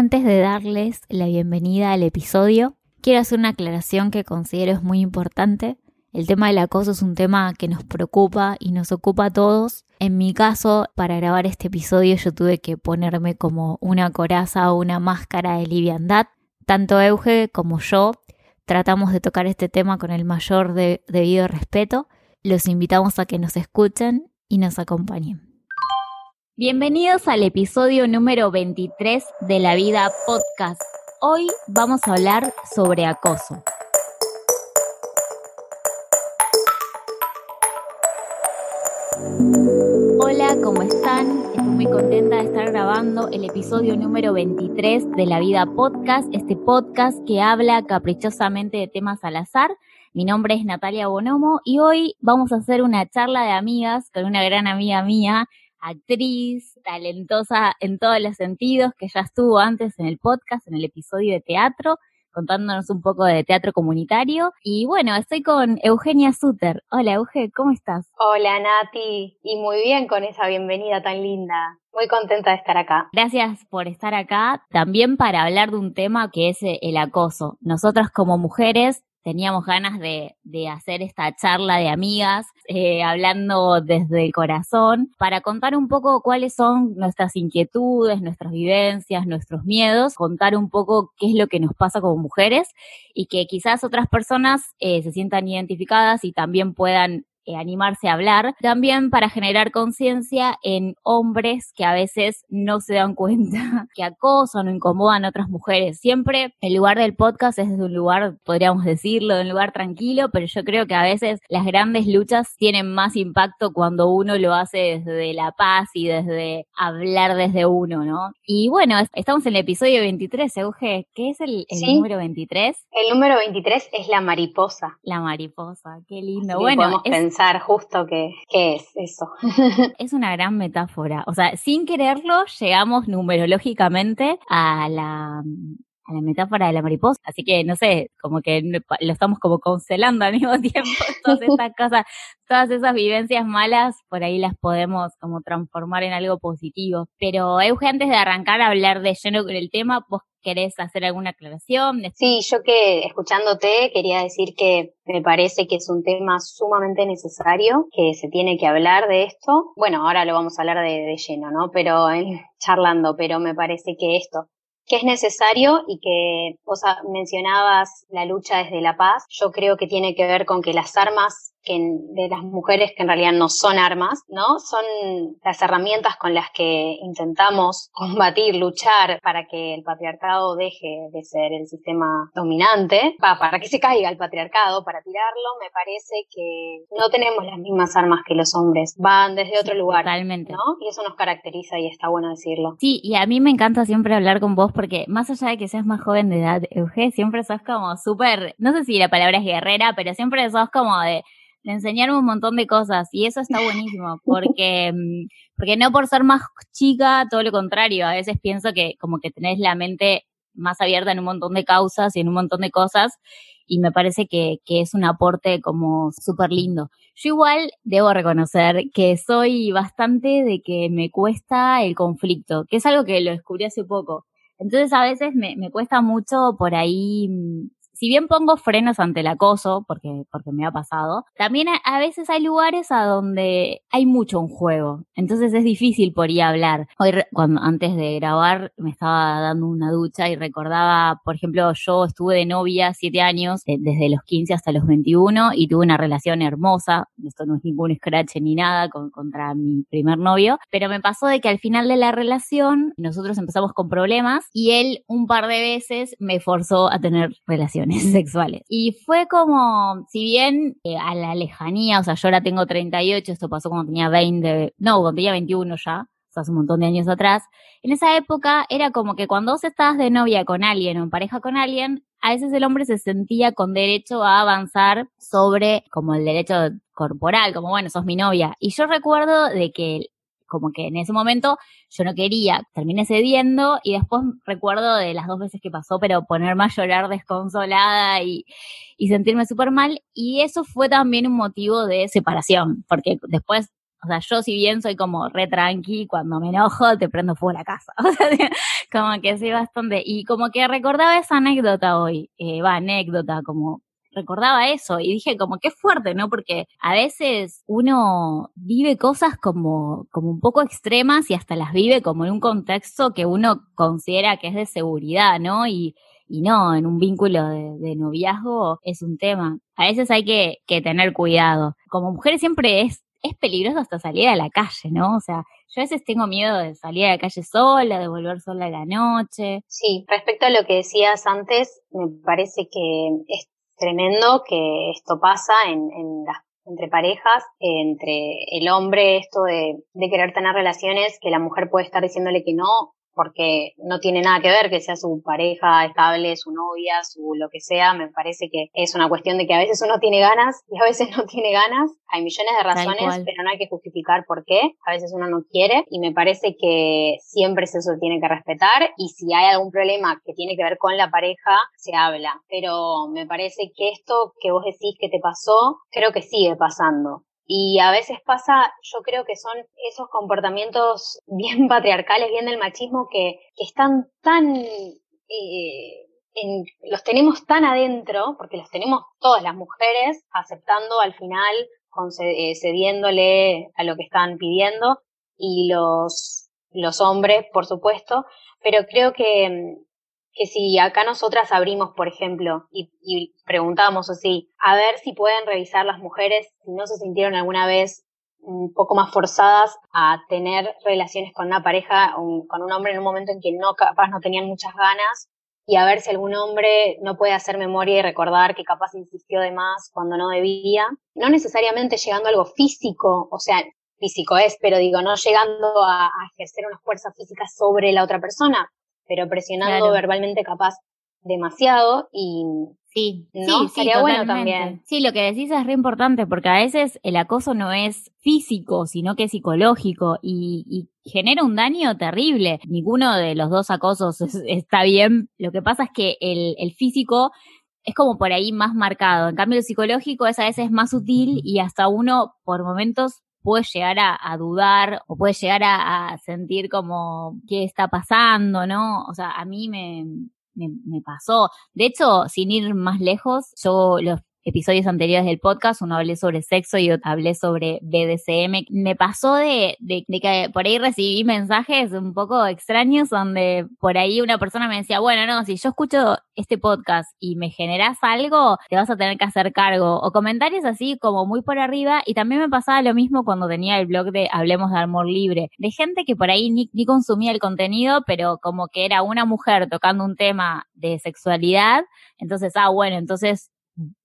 Antes de darles la bienvenida al episodio, quiero hacer una aclaración que considero es muy importante. El tema del acoso es un tema que nos preocupa y nos ocupa a todos. En mi caso, para grabar este episodio yo tuve que ponerme como una coraza o una máscara de liviandad. Tanto Euge como yo tratamos de tocar este tema con el mayor debido respeto. Los invitamos a que nos escuchen y nos acompañen. Bienvenidos al episodio número 23 de La Vida Podcast. Hoy vamos a hablar sobre acoso. Hola, ¿cómo están? Estoy muy contenta de estar grabando el episodio número 23 de La Vida Podcast, este podcast que habla caprichosamente de temas al azar. Mi nombre es Natalia Bonomo y hoy vamos a hacer una charla de amigas con una gran amiga mía, actriz, talentosa en todos los sentidos, que ya estuvo antes en el podcast, en el episodio de teatro, contándonos un poco de teatro comunitario. Y bueno, estoy con Eugenia Suter. Hola, Euge, ¿cómo estás? Hola, Nati. Y muy bien con esa bienvenida tan linda. Muy contenta de estar acá. Gracias por estar acá. También para hablar de un tema que es el acoso. Nosotras como mujeres teníamos ganas de, de, hacer esta charla de amigas, eh, hablando desde el corazón, para contar un poco cuáles son nuestras inquietudes, nuestras vivencias, nuestros miedos, contar un poco qué es lo que nos pasa como mujeres y que quizás otras personas eh, se sientan identificadas y también puedan eh, animarse a hablar, también para generar conciencia en hombres que a veces no se dan cuenta que acosan o incomodan a otras mujeres. Siempre el lugar del podcast es desde un lugar, podríamos decirlo, de un lugar tranquilo, pero yo creo que a veces las grandes luchas tienen más impacto cuando uno lo hace desde la paz y desde hablar desde uno, ¿no? Y bueno, estamos en el episodio 23, Euge. ¿Qué es el, número 23? El número 23 es la mariposa. La mariposa, qué lindo. bueno, pensar justo qué, qué es eso. es una gran metáfora. O sea, sin quererlo, llegamos numerológicamente a la a la metáfora de la mariposa. Así que, no sé, como que lo estamos como concelando al mismo tiempo, todas estas cosas, todas esas vivencias malas, por ahí las podemos como transformar en algo positivo. Pero, Euge, antes de arrancar a hablar de lleno con el tema, ¿vos querés hacer alguna aclaración? Sí, yo que escuchándote quería decir que me parece que es un tema sumamente necesario, que se tiene que hablar de esto. Bueno, ahora lo vamos a hablar de, de lleno, ¿no? Pero eh, charlando, pero me parece que esto, que es necesario y que vos mencionabas la lucha desde la paz, yo creo que tiene que ver con que las armas que de las mujeres que en realidad no son armas, ¿no? Son las herramientas con las que intentamos combatir, luchar para que el patriarcado deje de ser el sistema dominante, para que se caiga el patriarcado, para tirarlo, me parece que no tenemos las mismas armas que los hombres, van desde otro lugar. Totalmente. ¿no? Y eso nos caracteriza y está bueno decirlo. Sí, y a mí me encanta siempre hablar con vos porque más allá de que seas más joven de edad, Euge, siempre sos como súper, no sé si la palabra es guerrera, pero siempre sos como de le enseñaron un montón de cosas y eso está buenísimo porque, mm, porque no por ser más chica, todo lo contrario, a veces pienso que como que tenés la mente más abierta en un montón de causas y en un montón de cosas y me parece que, que es un aporte como súper lindo. Yo igual debo reconocer que soy bastante de que me cuesta el conflicto, que es algo que lo descubrí hace poco. Entonces a veces me, me cuesta mucho por ahí mm, si bien pongo frenos ante el acoso, porque, porque me ha pasado, también a, veces hay lugares a donde hay mucho en juego. Entonces es difícil por ahí hablar. Hoy, cuando, antes de grabar, me estaba dando una ducha y recordaba, por ejemplo, yo estuve de novia siete años, desde los 15 hasta los 21, y tuve una relación hermosa. Esto no es ningún scratch ni nada contra mi primer novio, pero me pasó de que al final de la relación nosotros empezamos con problemas y él un par de veces me forzó a tener relaciones sexuales. Y fue como, si bien eh, a la lejanía, o sea, yo ahora tengo 38, esto pasó cuando tenía 20, no, cuando tenía 21 ya, o sea, hace un montón de años atrás, en esa época era como que cuando vos estabas de novia con alguien o en pareja con alguien, a veces el hombre se sentía con derecho a avanzar sobre como el derecho corporal, como bueno, sos mi novia. Y yo recuerdo de que como que en ese momento yo no quería, terminé cediendo y después recuerdo de las dos veces que pasó, pero ponerme a llorar desconsolada y, y sentirme súper mal y eso fue también un motivo de separación, porque después O sea, yo si bien soy como re tranqui, cuando me enojo te prendo fuego la casa. O sea, como que soy bastante. Y como que recordaba esa anécdota hoy, eh, va, anécdota, como recordaba eso y dije como qué fuerte, ¿no? Porque a veces uno vive cosas como, como un poco extremas y hasta las vive como en un contexto que uno considera que es de seguridad, ¿no? Y, y no, en un vínculo de, noviazgo es un tema. A veces hay que, que tener cuidado. Como mujer siempre es, es peligroso hasta salir a la calle, ¿no? O sea, yo a veces tengo miedo de salir a la calle sola, de volver sola a la noche. Sí, respecto a lo que decías antes, me parece que es tremendo que esto pasa en, en las entre parejas, entre el hombre esto de, de, querer tener relaciones, que la mujer puede estar diciéndole que no, porque no tiene nada que ver que sea su pareja estable, su novia, su lo que sea, me parece que es una cuestión de que a veces uno tiene ganas y a veces no tiene ganas, hay millones de razones, pero no hay que justificar por qué, a veces uno no quiere y me parece que siempre eso se tiene que respetar y si hay algún problema que tiene que ver con la pareja, se habla, pero me parece que esto que vos decís que te pasó, creo que sigue pasando. Y a veces pasa, yo creo que son esos comportamientos bien patriarcales, bien del machismo, que, que están tan, eh, en, los tenemos tan adentro, porque los tenemos todas las mujeres, aceptando al final, eh, cediéndole a lo que están pidiendo, y los, los hombres, por supuesto, pero creo que que si acá nosotras abrimos, por ejemplo, y, preguntamos así, a ver si pueden revisar las mujeres si no se sintieron alguna vez un poco más forzadas a tener relaciones con una pareja, con un hombre en un momento en que no capaz no tenían muchas ganas, y a ver si algún hombre no puede hacer memoria y recordar que capaz insistió de más cuando no debía, no necesariamente llegando a algo físico, o sea, físico es, pero digo, no llegando a, a ejercer una fuerza física sobre la otra persona, pero presionando verbalmente capaz demasiado y sí, sí, sería bueno también. Sí, lo que decís es re importante porque a veces el acoso no es físico, sino que es psicológico y, genera un daño terrible. Ninguno de los dos acosos está bien. Lo que pasa es que el, el físico es como por ahí más marcado. En cambio, el psicológico es a veces más sutil y hasta uno por momentos puede llegar a, dudar o puede llegar a, sentir como qué está pasando, ¿no? O sea, a mí me, me, me, pasó. De hecho, sin ir más lejos, yo los episodios anteriores del podcast, uno hablé sobre sexo y otro hablé sobre BDSM. Me pasó de, que por ahí recibí mensajes un poco extraños donde por ahí una persona me decía, bueno, no, si yo escucho este podcast y me generas algo, te vas a tener que hacer cargo. O comentarios así como muy por arriba. Y también me pasaba lo mismo cuando tenía el blog de Hablemos de Amor Libre. De gente que por ahí ni, ni consumía el contenido, pero como que era una mujer tocando un tema de sexualidad. Entonces, ah, bueno, entonces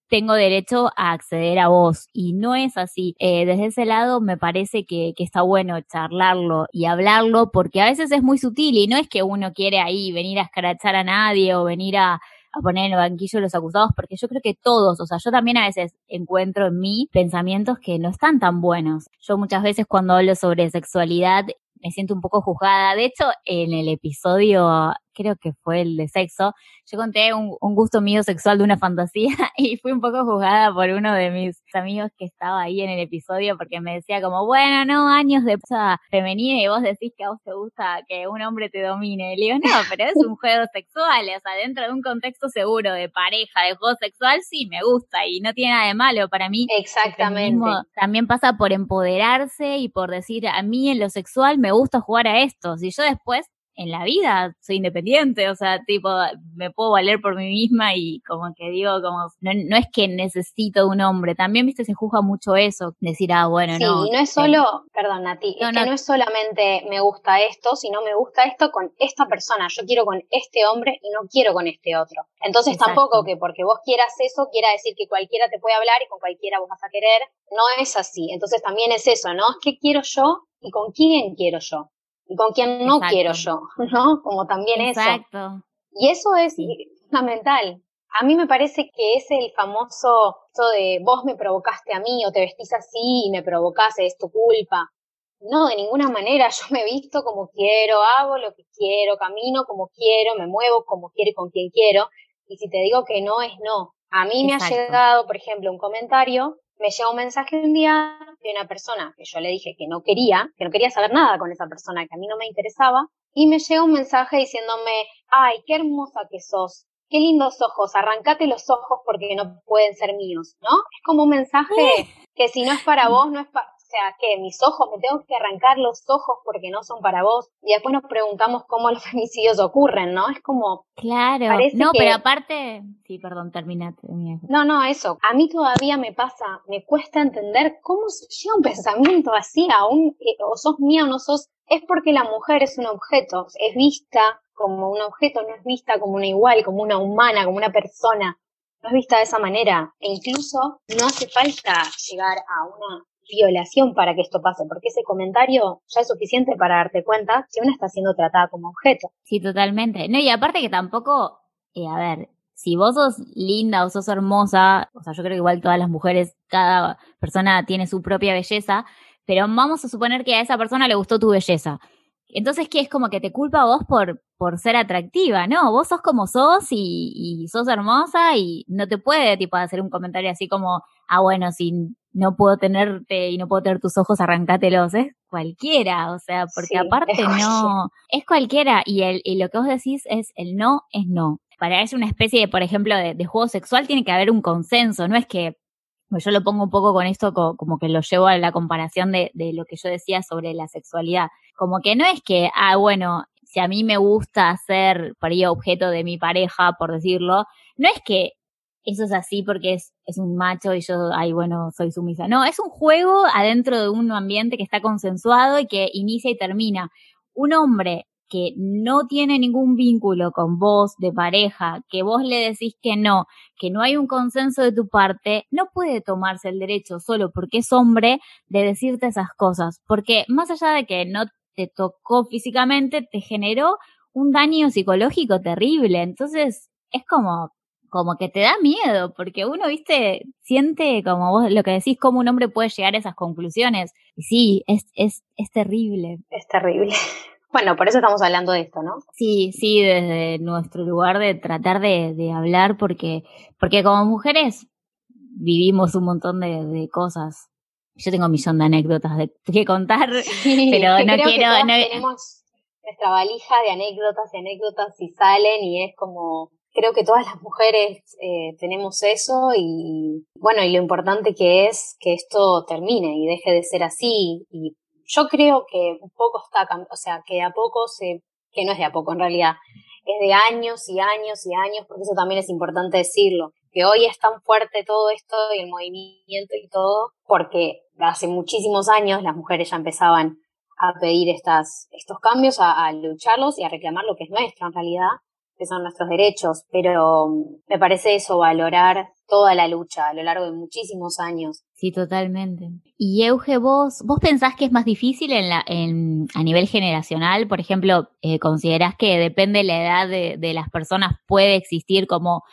tengo derecho a acceder a vos. Y no es así. Eh, desde ese lado me parece que, que, está bueno charlarlo y hablarlo porque a veces es muy sutil y no es que uno quiere ahí venir a escrachar a nadie o venir a, poner en el banquillo los acusados, porque yo creo que todos, o sea, yo también a veces encuentro en mí pensamientos que no están tan buenos. Yo muchas veces cuando hablo sobre sexualidad me siento un poco juzgada. De hecho, en el episodio creo que fue el de sexo, yo conté un, gusto mío sexual de una fantasía y fui un poco juzgada por uno de mis amigos que estaba ahí en el episodio porque me decía como, bueno, no, años de cosa femenina y vos decís que a vos te gusta que un hombre te domine. Y le digo, no, pero es un juego sexual, o sea, dentro de un contexto seguro de pareja, de juego sexual, sí, me gusta y no tiene nada de malo para mí. Exactamente. También pasa por empoderarse y por decir, a mí en lo sexual me gusta jugar a esto. Si yo después en la vida soy independiente, o sea, tipo, me puedo valer por mí misma y como que digo, como, no, no es que necesito un hombre, también, viste, se juzga mucho eso, decir, ah, bueno, no. Sí, no es solo, perdón, Nati, no, es que no. es solamente me gusta esto, sino me gusta esto con esta persona, yo quiero con este hombre y no quiero con este otro. Entonces tampoco que porque vos quieras eso, quiera decir que cualquiera te puede hablar y con cualquiera vos vas a querer, no es así. Entonces también es eso, ¿no? Es que quiero yo y con quién quiero yo y con quién no quiero yo, ¿no? Como también Exacto. eso. Y eso es fundamental. A mí me parece que es el famoso esto de vos me provocaste a mí o te vestís así y me provocaste, es tu culpa. No, de ninguna manera. Yo me visto como quiero, hago lo que quiero, camino como quiero, me muevo como quiero y con quien quiero. Y si te digo que no, es no. A mí me ha llegado, por ejemplo, un comentario, me llega un mensaje un día de una persona que yo le dije que no quería, que no quería saber nada con esa persona, que a mí no me interesaba, y me llega un mensaje diciéndome, ay, qué hermosa que sos, qué lindos ojos, arrancate los ojos porque no pueden ser míos, ¿no? Es como un mensaje que si no es para vos, no es para, sea, que mis ojos, me tengo que arrancar los ojos porque no son para vos. Y después nos preguntamos cómo los femicidios ocurren, ¿no? Es como... Claro, no, pero aparte... Sí, perdón, terminate. No, no, eso. A mí todavía me pasa, me cuesta entender cómo se llega un pensamiento así, aún, eh, o sos mía o no sos, es porque la mujer es un objeto, es vista como un objeto, no es vista como una igual, como una humana, como una persona, no es vista de esa manera. E incluso no hace falta llegar a una violación para que esto pase, porque ese comentario ya es suficiente para darte cuenta que una está siendo tratada como objeto. Sí, totalmente. No, y aparte que tampoco, eh, a ver, si vos sos linda o sos hermosa, o sea, yo creo que igual todas las mujeres, cada persona tiene su propia belleza, pero vamos a suponer que a esa persona le gustó tu belleza. Entonces, ¿qué es como que te culpa a vos por, por ser atractiva? No, vos sos como sos y, y sos hermosa y no te puede, tipo, hacer un comentario así como, ah, bueno, si no puedo tenerte y no puedo tener tus ojos, arrancátelos. Es cualquiera, o sea, porque aparte no, es cualquiera y, el, y lo que vos decís es el no es no. Para eso una especie de, por ejemplo, de, de juego sexual tiene que haber un consenso, no es que pues yo lo pongo un poco con esto como que lo llevo a la comparación de, de, lo que yo decía sobre la sexualidad. Como que no es que, ah, bueno, si a mí me gusta ser por ahí objeto de mi pareja, por decirlo, no es que eso es así porque es, es un macho y yo, ay, bueno, soy sumisa. No, es un juego adentro de un ambiente que está consensuado y que inicia y termina. Un hombre que no tiene ningún vínculo con vos de pareja, que vos le decís que no, que no hay un consenso de tu parte, no puede tomarse el derecho solo porque es hombre de decirte esas cosas, porque más allá de que no te tocó físicamente, te generó un daño psicológico terrible. Entonces, es como, como que te da miedo, porque uno, viste, siente como vos lo que decís, cómo un hombre puede llegar a esas conclusiones. Y sí, es, es, es terrible. Es terrible. Bueno, por eso estamos hablando de esto, ¿no? Sí, sí, desde nuestro lugar de tratar de, de hablar, porque, porque como mujeres vivimos un montón de, de cosas. Yo tengo un millón de anécdotas de, que contar, pero no quiero. no... Tenemos nuestra valija de anécdotas y anécdotas y salen y es como creo que todas las mujeres eh, tenemos eso y bueno, y lo importante que es que esto termine y deje de ser así y yo creo que un poco está, o sea, que a poco se, que no es de a poco en realidad, es de años y años y años, porque eso también es importante decirlo, que hoy es tan fuerte todo esto y el movimiento y todo, porque hace muchísimos años las mujeres ya empezaban a pedir estas, estos cambios, a, a lucharlos y a reclamar lo que es nuestro en realidad, que son nuestros derechos, pero me parece eso, valorar toda la lucha a lo largo de muchísimos años. Sí, totalmente. Y Euge, vos, vos pensás que es más difícil en la, en, a nivel generacional, por ejemplo, eh, considerás que depende de la edad de, de las personas puede existir como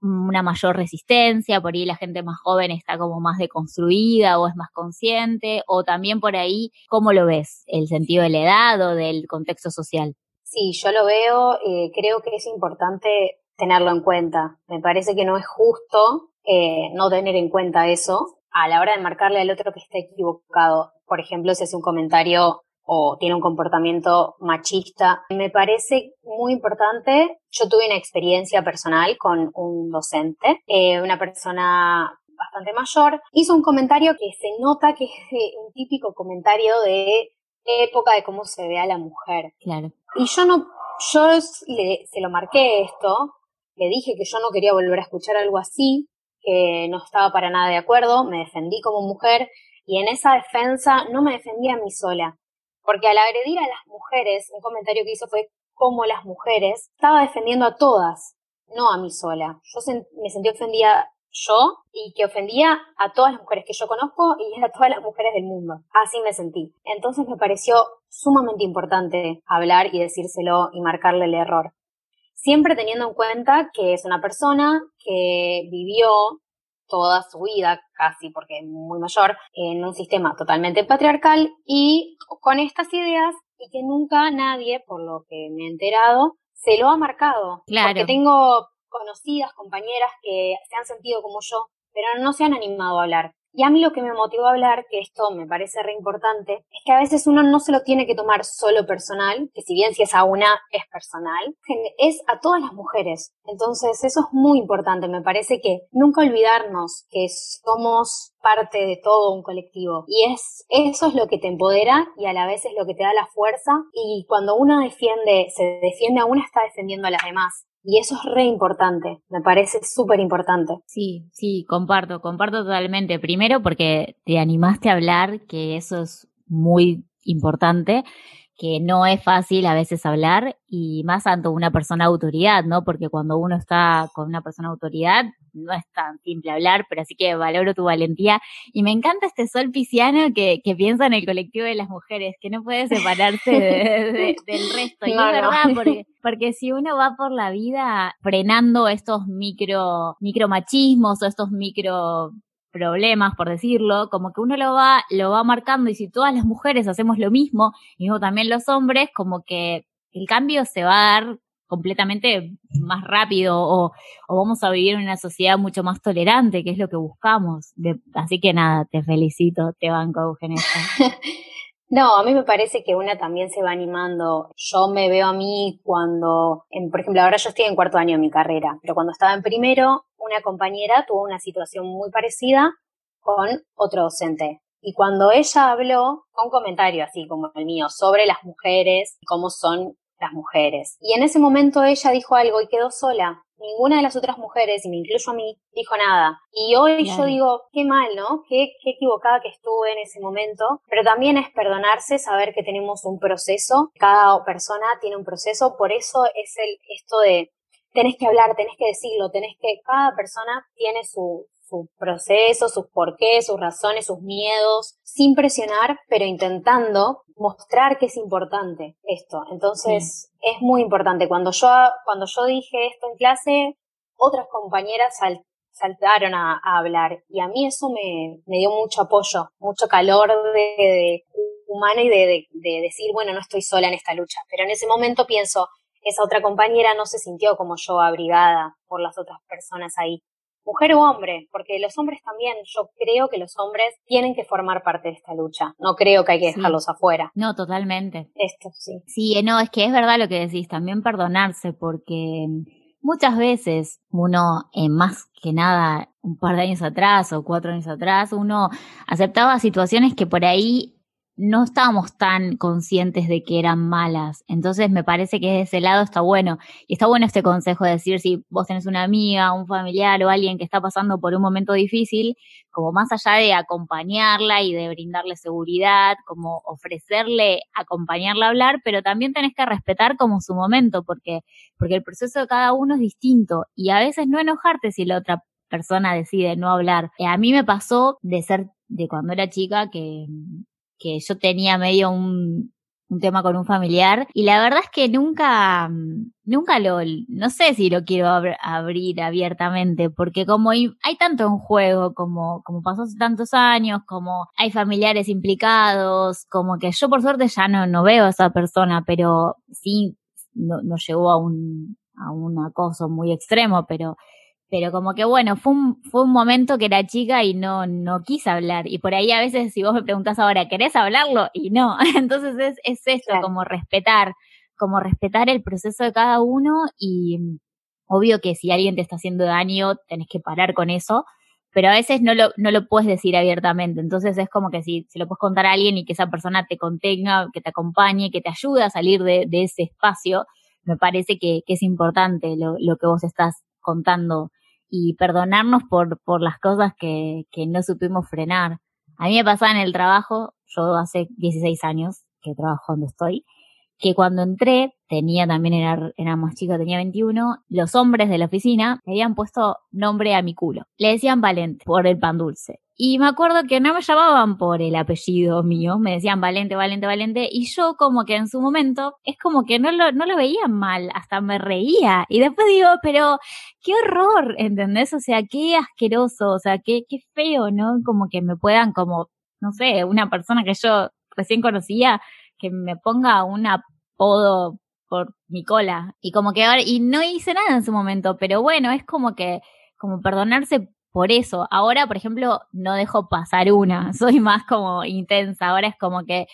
una mayor resistencia, por ahí la gente más joven está como más deconstruida o es más consciente, o también por ahí, ¿cómo lo ves? ¿El sentido de la edad o del contexto social? Sí, yo lo veo, eh, creo que es importante tenerlo en cuenta. Me parece que no es justo eh, no tener en cuenta eso a la hora de marcarle al otro que está equivocado. Por ejemplo, si hace un comentario o tiene un comportamiento machista. Me parece muy importante. Yo tuve una experiencia personal con un docente, eh, una persona bastante mayor, hizo un comentario que se nota que es un típico comentario de época de cómo se ve a la mujer. Claro. Y yo no, yo le, se lo marqué esto, le dije que yo no quería volver a escuchar algo así, que no estaba para nada de acuerdo, me defendí como mujer y en esa defensa no me defendí a mí sola, porque al agredir a las mujeres, un comentario que hizo fue como las mujeres, estaba defendiendo a todas, no a mí sola. Yo me sentí ofendida yo y que ofendía a todas las mujeres que yo conozco y a todas las mujeres del mundo. Así me sentí. Entonces me pareció sumamente importante hablar y decírselo y marcarle el error. Siempre teniendo en cuenta que es una persona que vivió toda su vida, casi porque es muy mayor, en un sistema totalmente patriarcal y con estas ideas y que nunca nadie, por lo que me he enterado, se lo ha marcado. Claro. Porque tengo conocidas, compañeras que se han sentido como yo, pero no se han animado a hablar. Y a mí lo que me motivó a hablar, que esto me parece re importante, es que a veces uno no se lo tiene que tomar solo personal, que si bien si es a una es personal, es a todas las mujeres. Entonces eso es muy importante, me parece que nunca olvidarnos que somos parte de todo un colectivo y es eso es lo que te empodera y a la vez es lo que te da la fuerza y cuando uno defiende, se defiende a una está defendiendo a las demás y eso es re importante, me parece súper importante. Sí, sí, comparto, comparto totalmente. Primero porque te animaste a hablar, que eso es muy importante que no es fácil a veces hablar y más ante una persona autoridad, ¿no? Porque cuando uno está con una persona autoridad no es tan simple hablar, pero así que valoro tu valentía. Y me encanta este sol pisciano que, que piensa en el colectivo de las mujeres, que no puede separarse del resto. Y es verdad, porque, porque si uno va por la vida frenando estos micro, micro machismos o estos micro problemas, por decirlo, como que uno lo va, lo va marcando. Y si todas las mujeres hacemos lo mismo, y mismo también los hombres, como que el cambio se va a dar completamente más rápido o, vamos a vivir en una sociedad mucho más tolerante, que es lo que buscamos. así que nada, te felicito, te banco, Eugenia. No, a mí me parece que una también se va animando. Yo me veo a mí cuando, en, por ejemplo, ahora yo estoy en cuarto año de mi carrera, pero cuando estaba en primero, una compañera tuvo una situación muy parecida con otro docente. Y cuando ella habló, un comentario así como el mío sobre las mujeres, cómo son las mujeres. Y en ese momento ella dijo algo y quedó sola ninguna de las otras mujeres, y me incluyo a mí, dijo nada. Y hoy yo digo, qué mal, ¿no? Qué, qué equivocada que estuve en ese momento. Pero también es perdonarse, saber que tenemos un proceso. Cada persona tiene un proceso. Por eso es el, esto de tenés que hablar, tenés que decirlo, tenés que, cada persona tiene su, su proceso, sus porqués, sus razones, sus miedos, sin presionar, pero intentando mostrar que es importante esto. Entonces, es muy importante. Cuando yo, cuando yo dije esto en clase, otras compañeras saltaron a, hablar y a mí eso me, me dio mucho apoyo, mucho calor de, humano y de, de decir, bueno, no estoy sola en esta lucha. Pero en ese momento pienso, esa otra compañera no se sintió como yo abrigada por las otras personas ahí mujer o hombre, porque los hombres también, yo creo que los hombres tienen que formar parte de esta lucha. No creo que hay que dejarlos afuera. No, totalmente. Esto sí. Sí, no, es que es verdad lo que decís, también perdonarse, porque muchas veces uno, eh, más que nada, un par de años atrás o cuatro años atrás, uno aceptaba situaciones que por ahí no estábamos tan conscientes de que eran malas. Entonces me parece que de ese lado está bueno. Y está bueno este consejo de decir si vos tenés una amiga, un familiar o alguien que está pasando por un momento difícil, como más allá de acompañarla y de brindarle seguridad, como ofrecerle, acompañarla a hablar, pero también tenés que respetar como su momento, porque, porque el proceso de cada uno es distinto. Y a veces no enojarte si la otra persona decide no hablar. Eh, a mí me pasó de ser de cuando era chica que que yo tenía medio un, un tema con un familiar y la verdad es que nunca, nunca lo, no sé si lo quiero abrir abiertamente porque como hay, tanto en juego, como, como pasó hace tantos años, como hay familiares implicados, como que yo por suerte ya no, no veo a esa persona, pero sí no, no llegó a un, a un acoso muy extremo, pero pero como que bueno, fue un, fue un momento que era chica y no, no quise hablar. Y por ahí a veces si vos me preguntás ahora, ¿querés hablarlo? Y no. Entonces es, es esto, como respetar, como respetar el proceso de cada uno y obvio que si alguien te está haciendo daño, tenés que parar con eso, pero a veces no lo, no lo puedes decir abiertamente. Entonces es como que si se lo puedes contar a alguien y que esa persona te contenga, que te acompañe, que te ayude a salir de, de ese espacio, me parece que, que es importante lo, lo que vos estás contando y perdonarnos por, por las cosas que, que no supimos frenar. A mí me pasaba en el trabajo, yo hace 16 años que trabajo donde estoy, que cuando entré, tenía también, era, era más chico, tenía 21, los hombres de la oficina me habían puesto nombre a mi culo. Le decían Valente por el pan dulce. Y me acuerdo que no me llamaban por el apellido mío, me decían Valente, Valente, Valente, y yo como que en su momento es como que no lo, no lo veía mal, hasta me reía. Y después digo, pero qué horror, ¿entendés? O sea, qué asqueroso, o sea, qué, qué feo, ¿no? Como que me puedan como, no sé, una persona que yo recién conocía, que me ponga un apodo por mi cola. Y como que ahora, y no hice nada en su momento, pero bueno, es como que, como perdonarse por eso. Ahora, por ejemplo, no dejo pasar una, soy más como intensa. Ahora es como que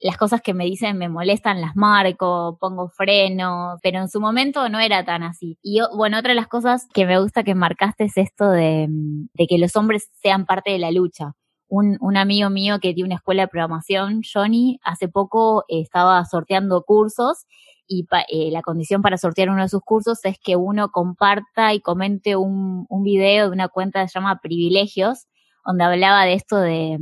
las cosas que me dicen me molestan, las marco, pongo freno, pero en su momento no era tan así. Y bueno, otra de las cosas que me gusta que marcaste es esto de, de que los hombres sean parte de la lucha. Un, un, amigo mío que tiene una escuela de programación, Johnny, hace poco estaba sorteando cursos y eh, la condición para sortear uno de sus cursos es que uno comparta y comente un, un video de una cuenta que se llama Privilegios, donde hablaba de esto de,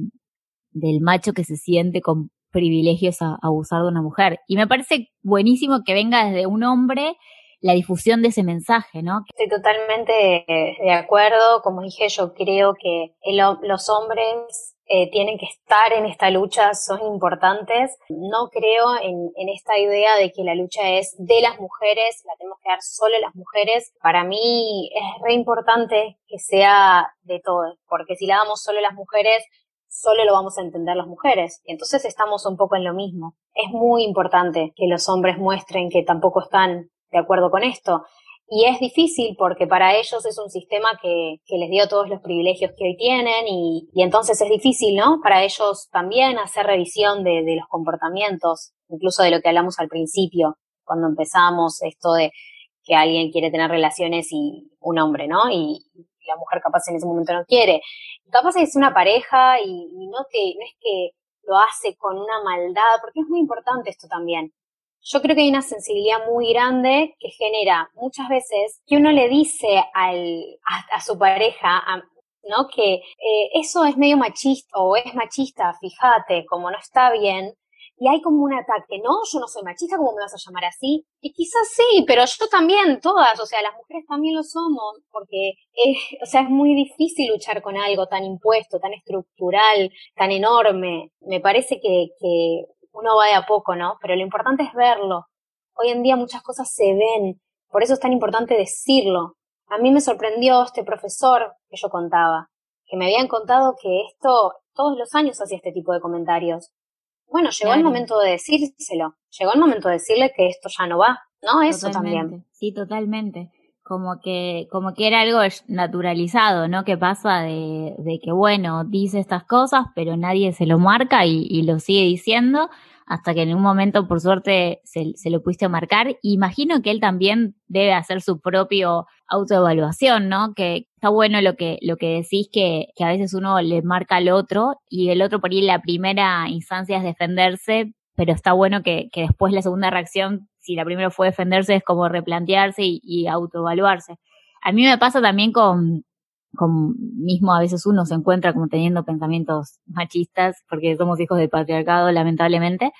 del macho que se siente con privilegios a, abusar de una mujer. Y me parece buenísimo que venga desde un hombre la difusión de ese mensaje, ¿no? Estoy totalmente de acuerdo. Como dije, yo creo que los hombres eh, tienen que estar en esta lucha, son importantes. No creo en, esta idea de que la lucha es de las mujeres, la tenemos que dar solo las mujeres. Para mí es re importante que sea de todos, porque si la damos solo las mujeres, solo lo vamos a entender las mujeres. Entonces estamos un poco en lo mismo. Es muy importante que los hombres muestren que tampoco están de acuerdo con esto. Y es difícil porque para ellos es un sistema que, les dio todos los privilegios que hoy tienen y, y, entonces es difícil, ¿no? Para ellos también hacer revisión de, los comportamientos, incluso de lo que hablamos al principio, cuando empezamos esto de que alguien quiere tener relaciones y un hombre, ¿no? Y, la mujer capaz en ese momento no quiere. Capaz es una pareja y, y no, no es que lo hace con una maldad, porque es muy importante esto también yo creo que hay una sensibilidad muy grande que genera muchas veces que uno le dice al, a, su pareja, ¿no? Que eh, eso es medio machista o es machista, fíjate, como no está bien. Y hay como un ataque, no, yo no soy machista, ¿cómo me vas a llamar así? Y quizás sí, pero yo también, todas, o sea, las mujeres también lo somos, porque es, o sea, es muy difícil luchar con algo tan impuesto, tan estructural, tan enorme. Me parece que, que uno va de a poco, ¿no? Pero lo importante es verlo. Hoy en día muchas cosas se ven, por eso es tan importante decirlo. A mí me sorprendió este profesor que yo contaba, que me habían contado que esto todos los años hacía este tipo de comentarios. Bueno, llegó el momento de decírselo, llegó el momento de decirle que esto ya no va, ¿no? Eso también. Sí, totalmente. Como que, como que era algo naturalizado, ¿no? Que pasa de, de que, bueno, dice estas cosas, pero nadie se lo marca y, y lo sigue diciendo hasta que en un momento, por suerte, se, se, lo pudiste marcar. Imagino que él también debe hacer su propio autoevaluación, ¿no? Que está bueno lo que, lo que decís, que, que a veces uno le marca al otro y el otro por ahí la primera instancia es defenderse, pero está bueno que, que después la segunda reacción, si la primera fue defenderse, es como replantearse y, autoevaluarse. A mí me pasa también con, con mismo a veces uno se encuentra como teniendo pensamientos machistas, porque somos hijos del patriarcado, lamentablemente,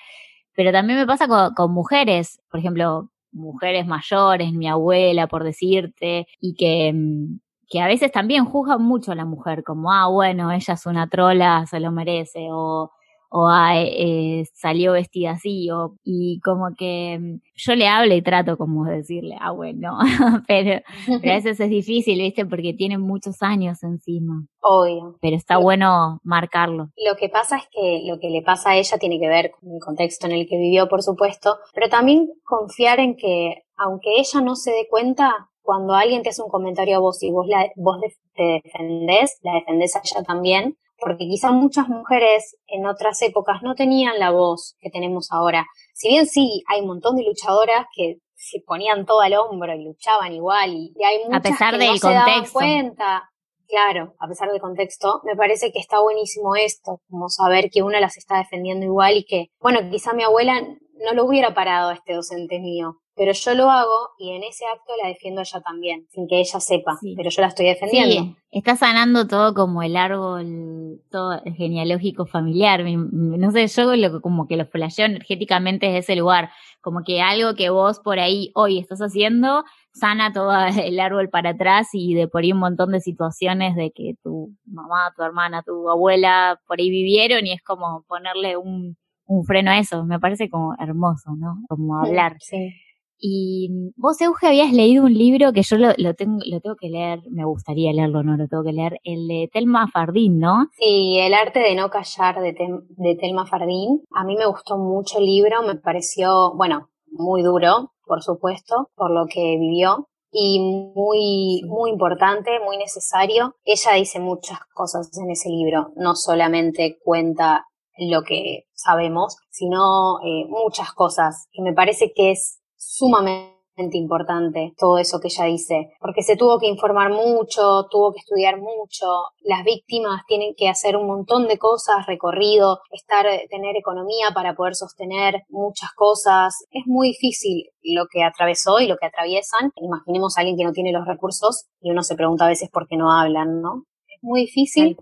pero también me pasa con, con mujeres, por ejemplo, mujeres mayores, mi abuela, por decirte, y que, mm, que a veces también juzgan mucho a la mujer, como, ah, bueno, ella es una trola, se lo merece, o o eh, salió vestida así, o, y como que mm, yo le hablo y trato como de decirle, ah, bueno, pero, pero, a veces es difícil, ¿viste? Porque tiene muchos años encima. Obvio. Pero está bueno marcarlo. Lo que pasa es que lo que le pasa a ella tiene que ver con el contexto en el que vivió, por supuesto, pero también confiar en que, aunque ella no se dé cuenta, cuando alguien te hace un comentario a vos y vos, la, vos te defendés, la defendés a ella también, porque quizá muchas mujeres en otras épocas no tenían la voz que tenemos ahora. Si bien sí, hay un montón de luchadoras que se ponían todo al hombro y luchaban igual y, hay muchas a pesar que del no se daban cuenta. Claro, a pesar del contexto, me parece que está buenísimo esto, como saber que una las está defendiendo igual y que, bueno, quizá mi abuela no lo hubiera parado a este docente mío, pero yo lo hago y en ese acto la defiendo ella también, sin que ella sepa, pero yo la estoy defendiendo. Sí, está sanando todo como el árbol todo genealógico familiar. No sé, yo lo, como que lo flasheo energéticamente es ese lugar, como que algo que vos por ahí hoy estás haciendo sana todo el árbol para atrás y de por ahí un montón de situaciones de que tu mamá, tu hermana, tu abuela por ahí vivieron y es como ponerle un, un freno a eso. Me parece como hermoso, ¿no? Como hablar. Sí. Y vos, Euge, habías leído un libro que yo lo, lo, tengo, lo tengo que leer, me gustaría leerlo, no lo tengo que leer, el de Telma Fardín, ¿no? Sí, El arte de no callar de, de Telma Fardín. A mí me gustó mucho el libro, me pareció, bueno, muy duro, por supuesto, por lo que vivió. y muy, muy importante, muy necesario. Ella dice muchas cosas en ese libro, no solamente cuenta lo que sabemos, sino eh, muchas cosas que me parece que es sumamente importante todo eso que ella dice, porque se tuvo que informar mucho, tuvo que estudiar mucho, las víctimas tienen que hacer un montón de cosas, recorrido, estar, tener economía para poder sostener muchas cosas. Es muy difícil lo que atravesó y lo que atraviesan. Imaginemos a alguien que no tiene los recursos y uno se pregunta a veces por qué no hablan, ¿no? Es muy difícil.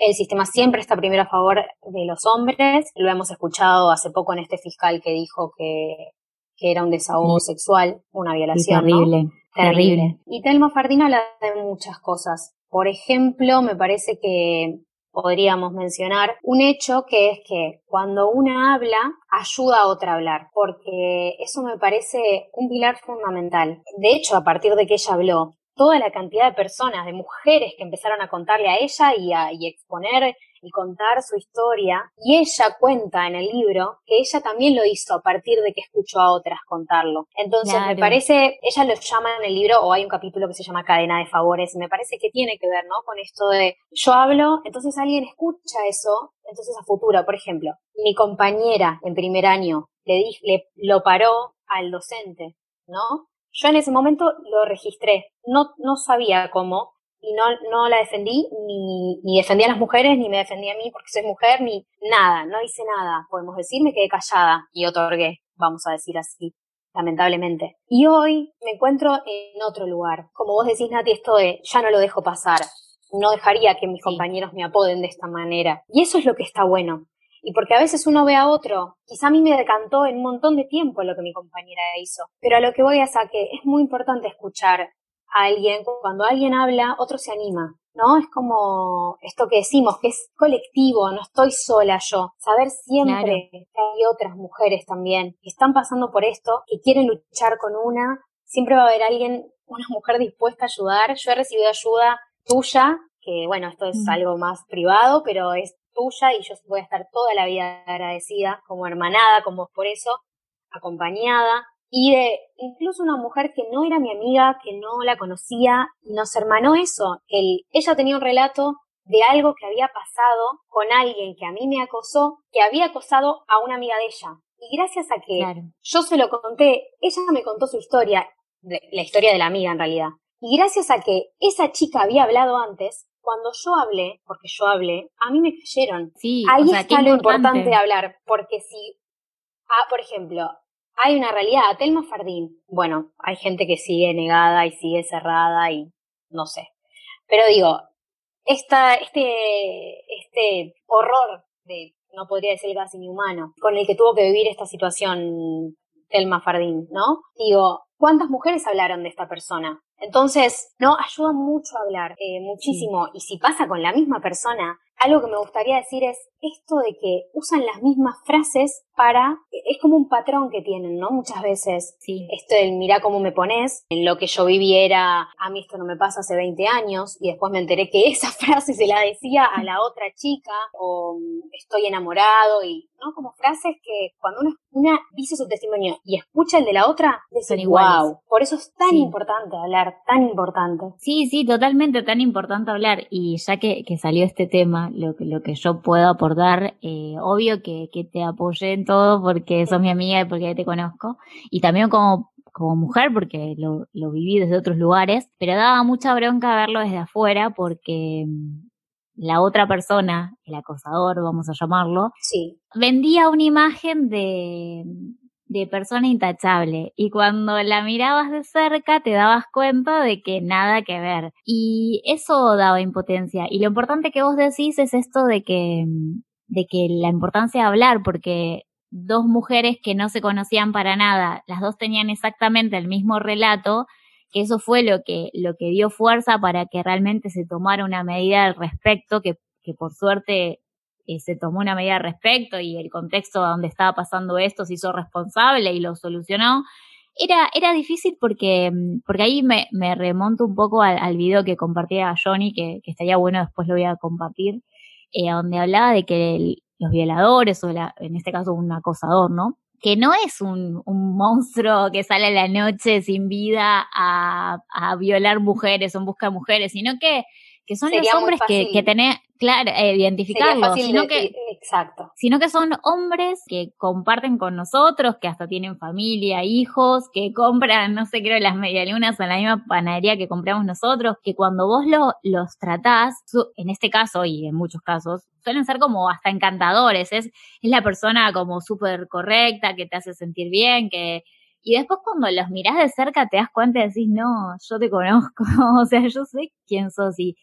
El sistema siempre está primero a favor de los hombres. Lo hemos escuchado hace poco en este fiscal que dijo que que era un desahogo sexual, una violación. Terrible, terrible, Y Telma Fardín habla de muchas cosas. Por ejemplo, me parece que podríamos mencionar un hecho que es que cuando una habla, ayuda a otra a hablar, porque eso me parece un pilar fundamental. De hecho, a partir de que ella habló, toda la cantidad de personas, de mujeres que empezaron a contarle a ella y a y exponer y contar su historia. Y ella cuenta en el libro que ella también lo hizo a partir de que escuchó a otras contarlo. Entonces me parece, ella lo llama en el libro, o hay un capítulo que se llama Cadena de Favores, y me parece que tiene que ver, ¿no? Con esto de yo hablo, entonces alguien escucha eso, entonces a futuro, por ejemplo, mi compañera en primer año le, le lo paró al docente, ¿no? Yo en ese momento lo registré, no, no sabía cómo, y no, no la defendí, ni, ni defendí a las mujeres, ni me defendí a mí porque soy mujer, ni nada, no hice nada, podemos decir, me quedé callada y otorgué, vamos a decir así, lamentablemente. Y hoy me encuentro en otro lugar. Como vos decís, Nati, esto de ya no lo dejo pasar, no dejaría que mis compañeros me apoden de esta manera. Y eso es lo que está bueno. Y porque a veces uno ve a otro, quizá a mí me decantó en un montón de tiempo lo que mi compañera hizo, pero a lo que voy a que es muy importante escuchar alguien, cuando alguien habla, otro se anima, ¿no? Es como esto que decimos, que es colectivo, no estoy sola yo. Saber siempre que hay otras mujeres también que están pasando por esto, que quieren luchar con una, siempre va a haber alguien, una mujer dispuesta a ayudar. Yo he recibido ayuda tuya, que bueno, esto es algo más privado, pero es tuya y yo voy a estar toda la vida agradecida como hermanada con vos por eso, acompañada, y de incluso una mujer que no era mi amiga, que no la conocía, nos hermanó eso. El, ella tenía un relato de algo que había pasado con alguien que a mí me acosó, que había acosado a una amiga de ella. Y gracias a que yo se lo conté, ella me contó su historia, la historia de la amiga en realidad. Y gracias a que esa chica había hablado antes, cuando yo hablé, porque yo hablé, a mí me creyeron. Sí, Ahí está lo importante de hablar, porque si, ah, por ejemplo, hay una realidad. Telma Fardín, bueno, hay gente que sigue negada y sigue cerrada y no sé. Pero digo, esta, este, este horror de, no podría decir casi ni humano, con el que tuvo que vivir esta situación Telma Fardín, ¿no? Digo, ¿cuántas mujeres hablaron de esta persona? Entonces, no, ayuda mucho a hablar, eh, muchísimo. Y si pasa con la misma persona, algo que me gustaría decir es esto de que usan las mismas frases para, es como un patrón que tienen, ¿no? Muchas veces, sí. esto del mira cómo me pones, en lo que yo viví era, a mí esto no me pasa hace 20 años, y después me enteré que esa frase se la decía a la otra chica, o estoy enamorado, y, ¿no? Como frases que cuando uno, una dice su testimonio y escucha el de la otra, dice, wow, por eso es tan importante hablar, tan importante. Sí, sí, totalmente tan importante hablar, y ya que, que salió este tema, lo que, lo que yo puedo aportar, eh, obvio que, que te apoyé en todo porque sos mi amiga y porque te conozco, y también como, como mujer porque lo, lo viví desde otros lugares, pero daba mucha bronca verlo desde afuera porque mm, la otra persona, el acosador, vamos a llamarlo, sí. vendía una imagen de, de persona intachable. Y cuando la mirabas de cerca te dabas cuenta de que nada que ver. Y eso daba impotencia. Y lo importante que vos decís es esto de que de que la importancia de hablar porque dos mujeres que no se conocían para nada, las dos tenían exactamente el mismo relato, que eso fue lo que, lo que dio fuerza para que realmente se tomara una medida al respecto, que, que por suerte eh, se tomó una medida al respecto y el contexto donde estaba pasando esto se hizo responsable y lo solucionó. Era, era difícil porque, mm, porque ahí me, me remonto un poco al, video que compartía Johnny, que, estaría bueno, después lo voy a compartir, eh, donde hablaba de que los violadores, o la, en este caso un acosador, ¿no? que no es un, un monstruo que sale a la noche sin vida a violar mujeres o en busca de mujeres, sino que que son los hombres que, que tenés, claro, eh, identificarlos, sino que, exacto. sino que son hombres que comparten con nosotros, que hasta tienen familia, hijos, que compran, no sé, creo, las medialunas en la misma panadería que compramos nosotros, que cuando vos lo, los tratás, en este caso y en muchos casos, suelen ser como hasta encantadores, es, es la persona como súper correcta, que te hace sentir bien, que, y después cuando los mirás de cerca te das cuenta y decís, no, yo te conozco, o sea, yo sé quién sos y,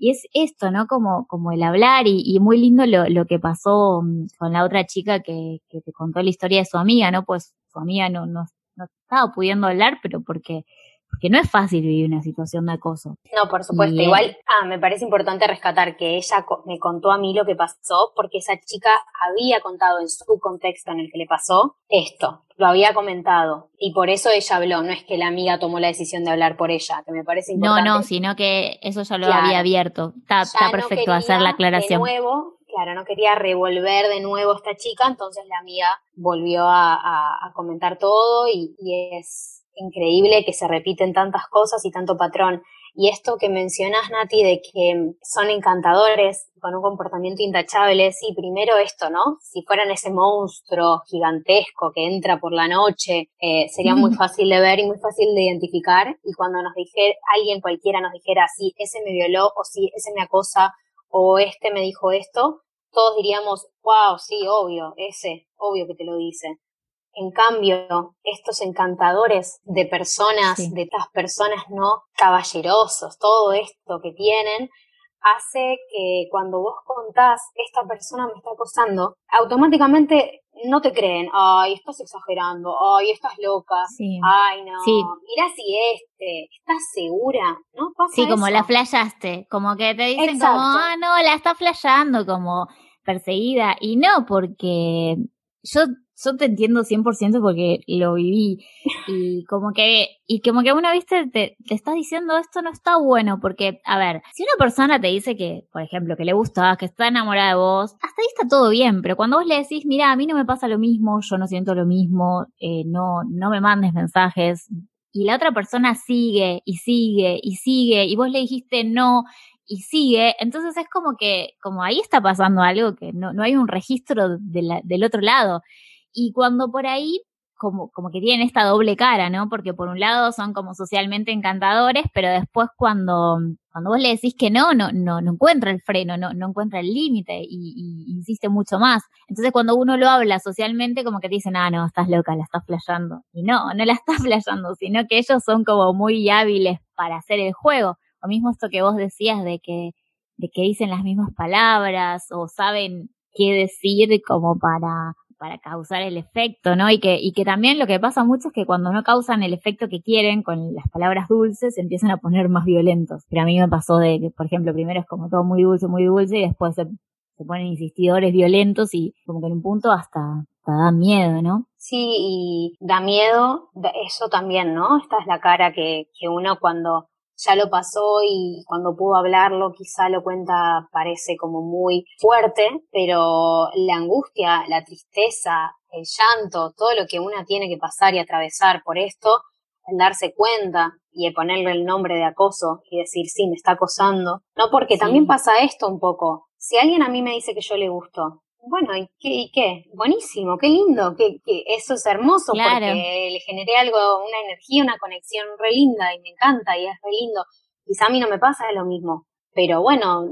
y es esto, ¿no? Como, como el hablar y, muy lindo lo, lo, que pasó mm, con la otra chica que, que, te contó la historia de su amiga, ¿no? Pues su amiga no, no, no estaba pudiendo hablar, pero porque porque no es fácil vivir una situación de acoso. No, por supuesto. Igual, ah, me parece importante rescatar que ella me contó a mí lo que pasó, porque esa chica había contado en su contexto en el que le pasó esto, lo había comentado, y por eso ella habló, no es que la amiga tomó la decisión de hablar por ella, que me parece importante. No, no, sino que eso ya lo había abierto. Está, está perfecto hacer la aclaración. De nuevo, claro, no quería revolver de nuevo esta chica, entonces la amiga volvió a, a, comentar todo y, y es increíble que se repiten tantas cosas y tanto patrón. Y esto que mencionas, Nati, de que son encantadores, con un comportamiento intachable, sí, primero esto, ¿no? Si fueran ese monstruo gigantesco que entra por la noche, eh, sería muy fácil de ver y muy fácil de identificar. Y cuando nos dijera, alguien cualquiera nos dijera, sí, ese me violó, o sí, ese me acosa, o este me dijo esto, todos diríamos, wow, sí, obvio, ese, obvio que te lo dice. En cambio, estos encantadores de personas, de estas personas no caballerosos, todo esto que tienen, hace que cuando vos contás, esta persona me está acosando, automáticamente no te creen, ay, estás exagerando, ay, estás loca, ay, no, sí. mira si este, ¿estás segura? ¿No pasa Sí, como la flayaste, como que te dicen como, ah, no, la está flayando, como perseguida, y no, porque yo yo te entiendo 100% porque lo viví y como que y como que una viste te, te estás diciendo esto no está bueno porque a ver si una persona te dice que por ejemplo que le gusta que está enamorada de vos hasta ahí está todo bien pero cuando vos le decís mira a mí no me pasa lo mismo yo no siento lo mismo eh, no no me mandes mensajes y la otra persona sigue y sigue y sigue y vos le dijiste no y sigue, entonces es como que, como ahí está pasando algo que no, no hay un registro de del otro lado. Y cuando por ahí, como, como que tienen esta doble cara, ¿no? Porque por un lado son como socialmente encantadores, pero después cuando, cuando vos le decís que no, no, no, no encuentra el freno, no, no encuentra el límite y, y, insiste mucho más. Entonces cuando uno lo habla socialmente, como que te dicen, ah, no, estás loca, la estás flayando. Y no, no la estás flayando, sino que ellos son como muy hábiles para hacer el juego. O mismo esto que vos decías de que, de que dicen las mismas palabras o saben qué decir como para para causar el efecto, ¿no? Y que, y que también lo que pasa mucho es que cuando no causan el efecto que quieren con las palabras dulces, se empiezan a poner más violentos. Pero a mí me pasó de que, por ejemplo, primero es como todo muy dulce, muy dulce, y después se, se ponen insistidores violentos y como que en un punto hasta, hasta da miedo, ¿no? Sí, y da miedo, eso también, ¿no? Esta es la cara que, que uno cuando ya lo pasó y cuando pudo hablarlo quizá lo cuenta parece como muy fuerte, pero la angustia, la tristeza, el llanto, todo lo que una tiene que pasar y atravesar por esto, el darse cuenta y el ponerle el nombre de acoso y decir, sí, me está acosando. No, porque también pasa esto un poco. Si alguien a mí me dice que yo le gusto, bueno, ¿y qué? ¿y qué? Buenísimo, qué lindo, que, eso es hermoso porque le generé algo, una energía, una conexión re linda y me encanta y es re lindo. Quizá a mí no me pasa lo mismo, pero bueno,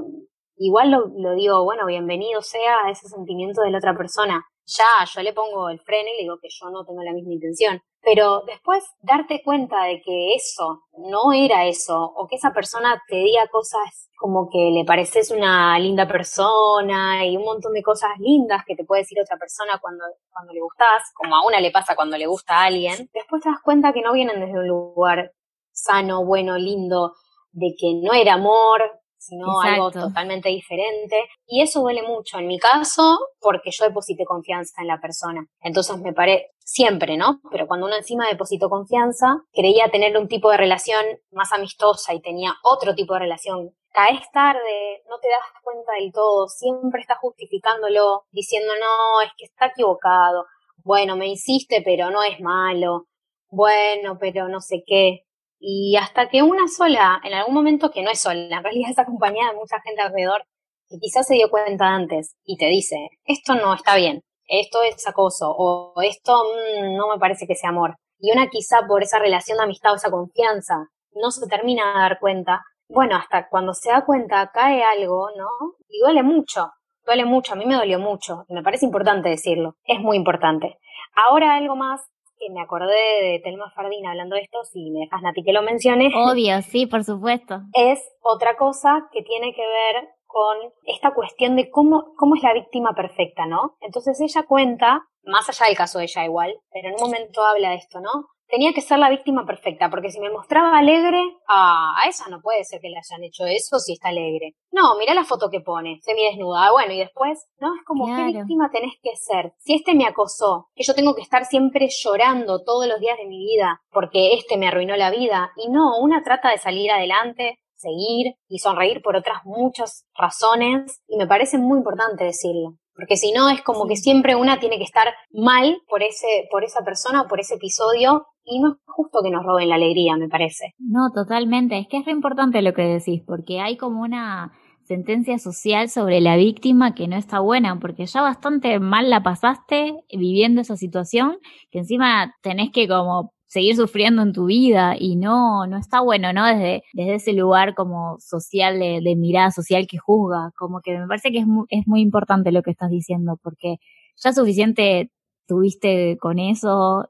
igual lo, lo digo, bueno, bienvenido sea a ese sentimiento de la otra persona. Ya, yo le pongo el freno y le digo que yo no tengo la misma intención. Pero después darte cuenta de que eso no era eso, o que esa persona te diga cosas como que le pareces una linda persona y un montón de cosas lindas que te puede decir otra persona cuando, cuando le gustas, como a una le pasa cuando le gusta a alguien, después te das cuenta que no vienen desde un lugar sano, bueno, lindo, de que no era amor, sino algo totalmente diferente. Y eso duele mucho en mi caso porque yo deposité confianza en la persona. Entonces me paré siempre, ¿no? Pero cuando uno encima depositó confianza, creía tener un tipo de relación más amistosa y tenía otro tipo de relación. Caes tarde, no te das cuenta del todo, siempre estás justificándolo, diciendo no, es que está equivocado, bueno, me hiciste, pero no es malo, bueno, pero no sé qué. Y hasta que una sola, en algún momento que no es sola, en realidad es acompañada de mucha gente alrededor, que quizás se dio cuenta antes y te dice, esto no está bien, esto es acoso, o esto mm, no me parece que sea amor. Y una quizá por esa relación de amistad o esa confianza no se termina de dar cuenta, bueno, hasta cuando se da cuenta cae algo, ¿no? Y duele mucho, duele mucho, a mí me dolió mucho, y me parece importante decirlo, es muy importante. Ahora algo más que me acordé de Telma Fardín hablando de esto, si me dejas Nati que lo menciones. Obvio, sí, por supuesto. Es otra cosa que tiene que ver con esta cuestión de cómo, cómo es la víctima perfecta, ¿no? Entonces ella cuenta, más allá del caso de ella igual, pero en un momento habla de esto, ¿no? Tenía que ser la víctima perfecta, porque si me mostraba alegre, ah, a esa no puede ser que le hayan hecho eso si está alegre. No, mira la foto que pone, semi desnuda, ah, bueno, y después, ¿no? Es como, ¿qué víctima tenés que ser? Si este me acosó, que yo tengo que estar siempre llorando todos los días de mi vida porque este me arruinó la vida, y no, una trata de salir adelante, seguir y sonreír por otras muchas razones y me parece muy importante decirlo. Porque si no es como que siempre una tiene que estar mal por ese, por esa persona o por ese episodio y no es justo que nos roben la alegría, me parece. No, totalmente. Es que es re importante lo que decís, porque hay como una sentencia social sobre la víctima que no está buena, porque ya bastante mal la pasaste viviendo esa situación, que encima tenés que como seguir sufriendo en tu vida y no, no está bueno, ¿no? Desde, desde ese lugar como social, de, de mirada social que juzga, como que me parece que es muy, es muy importante lo que estás diciendo, porque ya suficiente tuviste con eso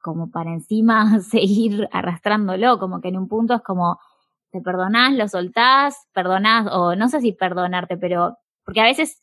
como para encima seguir arrastrándolo, como que en un punto es como, te perdonás, lo soltás, perdonás, o no sé si perdonarte, pero, porque a veces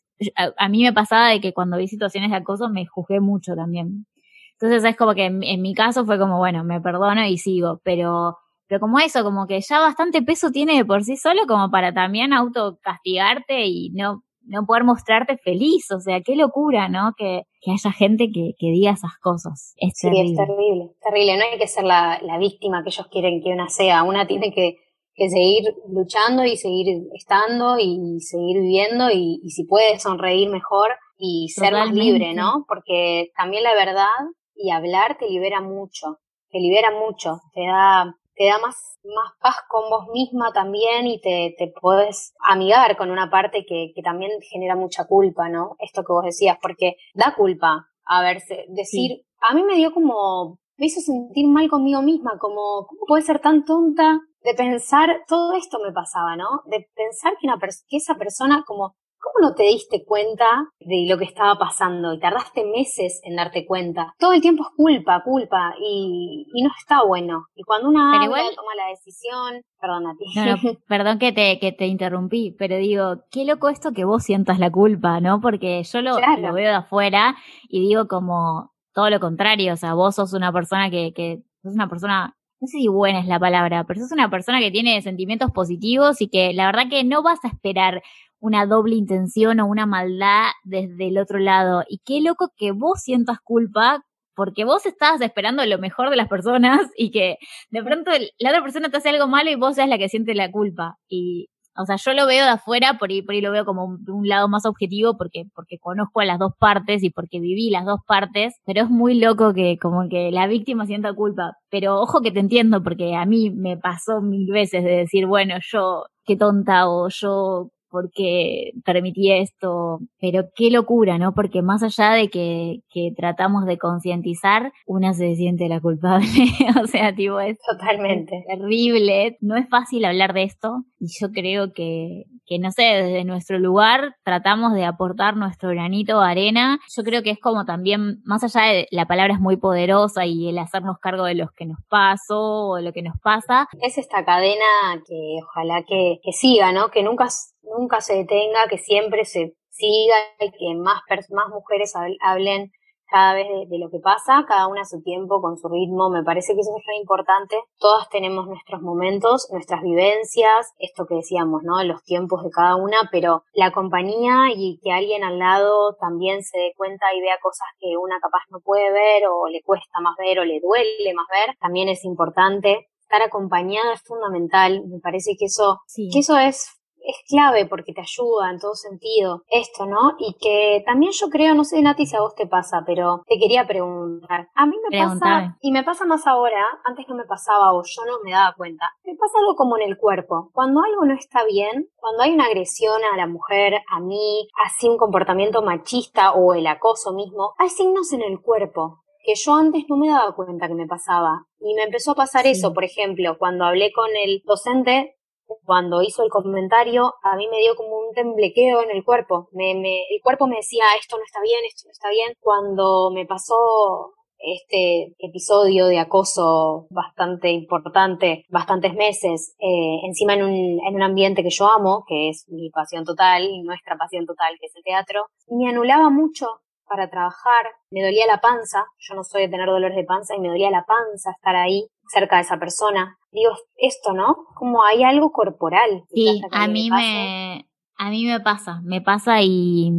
a, mí me pasaba de que cuando vi situaciones de acoso me juzgué mucho también. Entonces es como que en, mi caso fue como, bueno, me perdono y sigo, pero, pero como eso, como que ya bastante peso tiene de por sí solo como para también autocastigarte y no, no poder mostrarte feliz, o sea, qué locura, ¿no? Que, que haya gente que, que, diga esas cosas. Es sí, terrible. es terrible, terrible. No hay que ser la, la víctima que ellos quieren que una sea. Una tiene que, que seguir luchando y seguir estando y seguir viviendo y, y si puede sonreír mejor y ser más libre, ¿no? Porque también la verdad y hablar te libera mucho, te libera mucho, te da, te da más, más paz con vos misma también y te, te puedes amigar con una parte que, que también genera mucha culpa, ¿no? Esto que vos decías, porque da culpa a verse, decir, a mí me dio como, me hizo sentir mal conmigo misma, como, ¿cómo puede ser tan tonta de pensar, todo esto me pasaba, ¿no? De pensar que, una que esa persona como ¿Cómo no te diste cuenta de lo que estaba pasando y tardaste meses en darte cuenta? Todo el tiempo es culpa, culpa y, y no está bueno. Y cuando una igual... toma la decisión, perdón a ti. No, perdón que te, que te interrumpí, pero digo, qué loco esto que vos sientas la culpa, ¿no? Porque yo lo, claro. lo veo de afuera y digo como todo lo contrario, o sea, vos sos una persona que, que sos una persona no sé si buena es la palabra, pero sos una persona que tiene sentimientos positivos y que la verdad que no vas a esperar una doble intención o una maldad desde el otro lado. Y qué loco que vos sientas culpa porque vos estabas esperando lo mejor de las personas y que de pronto la otra persona te hace algo malo y vos seas la que siente la culpa. Y, o sea, yo lo veo de afuera, por ahí, por ahí lo veo como de un lado más objetivo porque, porque conozco a las dos partes y porque viví las dos partes, pero es muy loco que como que la víctima sienta culpa. Pero ojo que te entiendo porque a mí me pasó mil veces de decir, bueno, yo qué tonta o yo porque permití esto, pero qué locura, ¿no? Porque más allá de que, que tratamos de concientizar, una se siente la culpable, o sea, tipo, es totalmente terrible, no es fácil hablar de esto y yo creo que, que no sé, desde nuestro lugar tratamos de aportar nuestro granito de arena. Yo creo que es como también, más allá de la palabra es muy poderosa y el hacernos cargo de los que nos pasó o lo que nos pasa. Es esta cadena que ojalá que, que siga, ¿no? Que nunca nunca se detenga, que siempre se siga y que más, más mujeres hablen cada vez de, lo que pasa, cada una a su tiempo, con su ritmo. Me parece que eso es muy importante. Todas tenemos nuestros momentos, nuestras vivencias, esto que decíamos, ¿no? Los tiempos de cada una, pero la compañía y que alguien al lado también se dé cuenta y vea cosas que una capaz no puede ver o le cuesta más ver o le duele más ver, también es importante. Estar acompañada es fundamental. Me parece que eso, sí. que eso es es clave porque te ayuda en todo sentido esto, ¿no? Y que también yo creo, no sé Nati si a vos te pasa, pero te quería preguntar. A mí me pasa, y me pasa más ahora, antes no me pasaba o yo no me daba cuenta, me pasa algo como en el cuerpo. Cuando algo no está bien, cuando hay una agresión a la mujer, a mí, así un comportamiento machista o el acoso mismo, hay signos en el cuerpo que yo antes no me daba cuenta que me pasaba. Y me empezó a pasar eso, por ejemplo, cuando hablé con el docente, cuando hizo el comentario, a mí me dio como un temblequeo en el cuerpo. Me, me, el cuerpo me decía, esto no está bien, esto no está bien. Cuando me pasó este episodio de acoso bastante importante, bastantes meses, eh, encima en un, en un ambiente que yo amo, que es mi pasión total, nuestra pasión total, que es el teatro, me anulaba mucho para trabajar, me dolía la panza, yo no soy de tener dolores de panza y me dolía la panza estar ahí cerca de esa persona. Digo, esto, ¿no? Como hay algo corporal. Sí, a mí me, a mí me pasa, me pasa y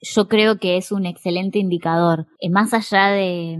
yo creo que es un excelente indicador. Eh, más allá de,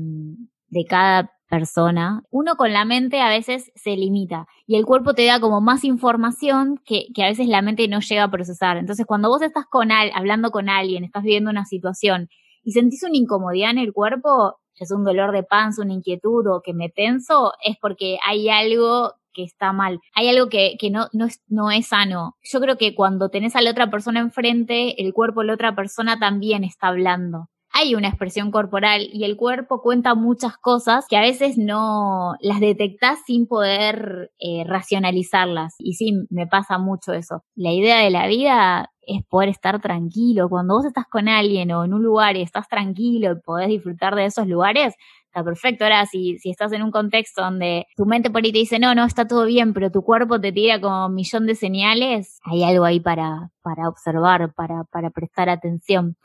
de cada persona, uno con la mente a veces se limita y el cuerpo te da como más información que, que a veces la mente no llega a procesar. Entonces, cuando vos estás con al, hablando con alguien, estás viviendo una situación y sentís una incomodidad en el cuerpo, es un dolor de panza, una inquietud o que me tenso, es porque hay algo que está mal. Hay algo que, no, no, es, no es sano. Yo creo que cuando tenés a la otra persona enfrente, el cuerpo de la otra persona también está hablando hay una expresión corporal y el cuerpo cuenta muchas cosas que a veces no las detectas sin poder eh, racionalizarlas. Y sí, me pasa mucho eso. La idea de la vida es poder estar tranquilo. Cuando vos estás con alguien o en un lugar y estás tranquilo y podés disfrutar de esos lugares, está perfecto. Ahora, si, si estás en un contexto donde tu mente por ahí te dice, no, no, está todo bien, pero tu cuerpo te tira como un millón de señales, hay algo ahí para, para observar, para, para prestar atención.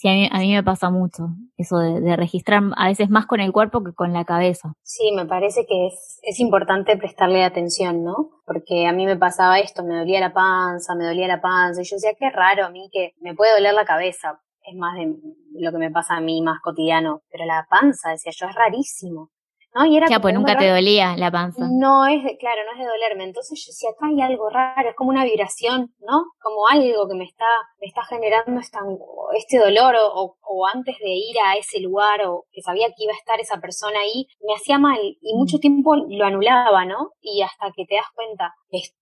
Sí, a mí, a mí me pasa mucho eso de, registrar a veces más con el cuerpo que con la cabeza. Sí, me parece que es, es importante prestarle atención, ¿no? Porque a mí me pasaba esto, me dolía la panza, me dolía la panza, y yo decía, qué raro a mí que me puede doler la cabeza, es más de lo que me pasa a mí más cotidiano, pero la panza, decía yo, es rarísimo. ¿No? Y era ya, pues nunca te dolía la panza. No es, de, claro, no es de dolerme. Entonces yo decía, acá hay algo raro, es como una vibración, ¿no? Como algo que me está, me está generando este dolor o, o, antes de ir a ese lugar o que sabía que iba a estar esa persona ahí, me hacía mal y mucho mm. tiempo lo anulaba, ¿no? Y hasta que te das cuenta,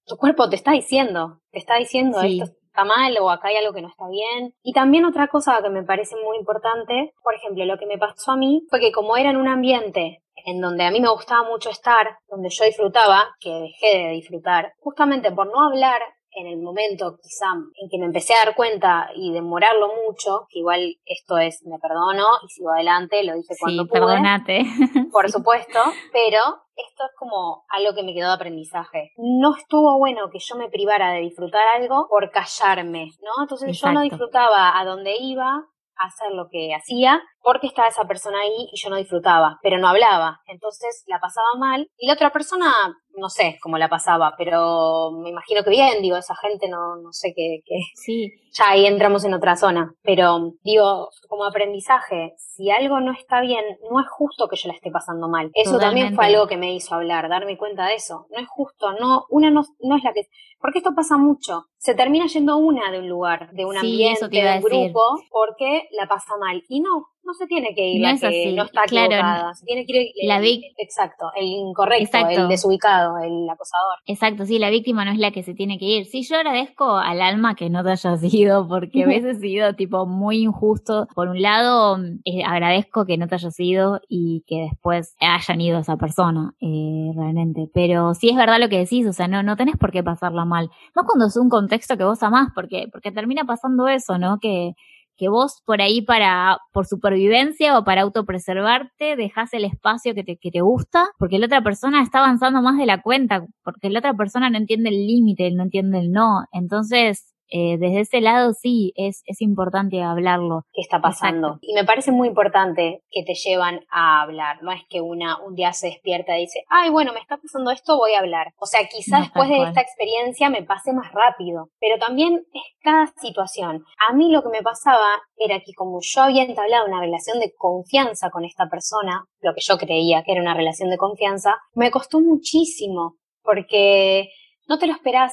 tu cuerpo te está diciendo, te está diciendo esto está mal o acá hay algo que no está bien. Y también otra cosa que me parece muy importante, por ejemplo, lo que me pasó a mí fue que como era en un ambiente en donde a mí me gustaba mucho estar, donde yo disfrutaba, que dejé de disfrutar, justamente por no hablar en el momento quizá en que me empecé a dar cuenta y demorarlo mucho, que igual esto es, me perdono y sigo adelante, lo dije cuando sí, perdonate. por supuesto, pero esto es como algo que me quedó de aprendizaje. No estuvo bueno que yo me privara de disfrutar algo por callarme, ¿no? Entonces yo no disfrutaba a donde iba, hacer lo que hacía porque estaba esa persona ahí y yo no disfrutaba, pero no hablaba. Entonces la pasaba mal y la otra persona, no sé cómo la pasaba, pero me imagino que bien, digo, esa gente no, no sé qué. qué. Sí. Ya ahí entramos en otra zona, pero digo, como aprendizaje, si algo no está bien, no es justo que yo la esté pasando mal. Eso también fue algo que me hizo hablar, darme cuenta de eso. No es justo, no, una no, no es la que... Porque esto pasa mucho. Se termina yendo una de un lugar, de un ambiente, de un grupo, porque la pasa mal. Y no, no se tiene que ir no la que no está claro, se tiene que ir el, la exacto, el incorrecto, el desubicado, el acosador. Exacto, sí, la víctima no es la que se tiene que ir. Sí, yo agradezco al alma que no te hayas ido, porque a veces he sido tipo muy injusto. Por un lado, eh, agradezco que no te hayas ido y que después hayan ido esa persona, eh, realmente. Pero sí es verdad lo que decís, o sea, no, no tenés por qué pasarla mal. Más cuando es un contexto que vos amás, porque, porque termina pasando eso, ¿no? Que que vos por ahí para, por supervivencia o para autopreservarte, dejas el espacio que te, que te gusta, porque la otra persona está avanzando más de la cuenta, porque la otra persona no entiende el límite, no entiende el no. Entonces, eh, desde ese lado sí es, es importante hablarlo. ¿Qué está pasando? Y me parece muy importante que te llevan a hablar. No es que una un día se despierta y dice, ay, bueno, me está pasando esto, voy a hablar. O sea, quizás después de esta experiencia me pase más rápido. Pero también es cada situación. A mí lo que me pasaba era que como yo había entablado una relación de confianza con esta persona, lo que yo creía que era una relación de confianza, me costó muchísimo. Porque no te lo esperás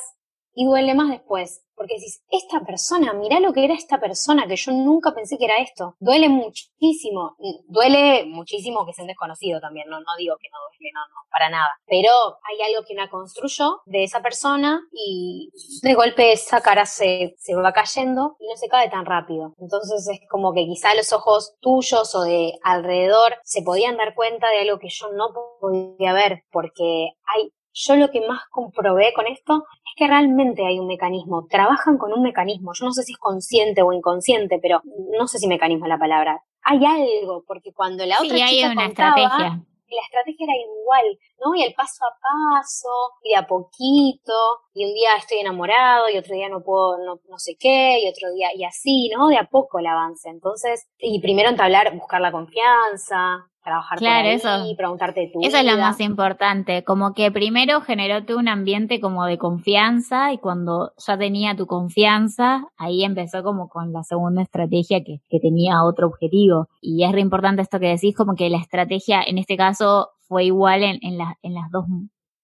y duele más después porque decís, esta persona, mirá lo que era esta persona, que yo nunca pensé que era esto. Duele muchísimo, duele muchísimo que sea un desconocido también, no, no digo que no duele, no, no, para nada. Pero hay algo que una construyó de esa persona y de golpe esa cara se, se va cayendo y no se cae tan rápido. Entonces es como que quizá los ojos tuyos o de alrededor se podían dar cuenta de algo que yo no podía ver, porque hay yo lo que más comprobé con esto es que realmente hay un mecanismo, trabajan con un mecanismo, yo no sé si es consciente o inconsciente, pero no sé si mecanismo es la palabra. Hay algo, porque cuando la otra sí, hay una estrategia. la estrategia era igual, ¿no? Y el paso a paso, y de a poquito, y un día estoy enamorado, y otro día no puedo, no, no sé qué, y otro día, y así, ¿no? De a poco el avance. Entonces, y primero entablar, buscar la confianza, trabajar claro, por ahí, eso, preguntarte tu Eso es lo más importante, como que primero generó un ambiente como de confianza y cuando ya tenía tu confianza, ahí empezó como con la segunda estrategia que, que tenía otro objetivo. Y es re importante esto que decís, como que la estrategia en este caso fue igual en, en, la, en las dos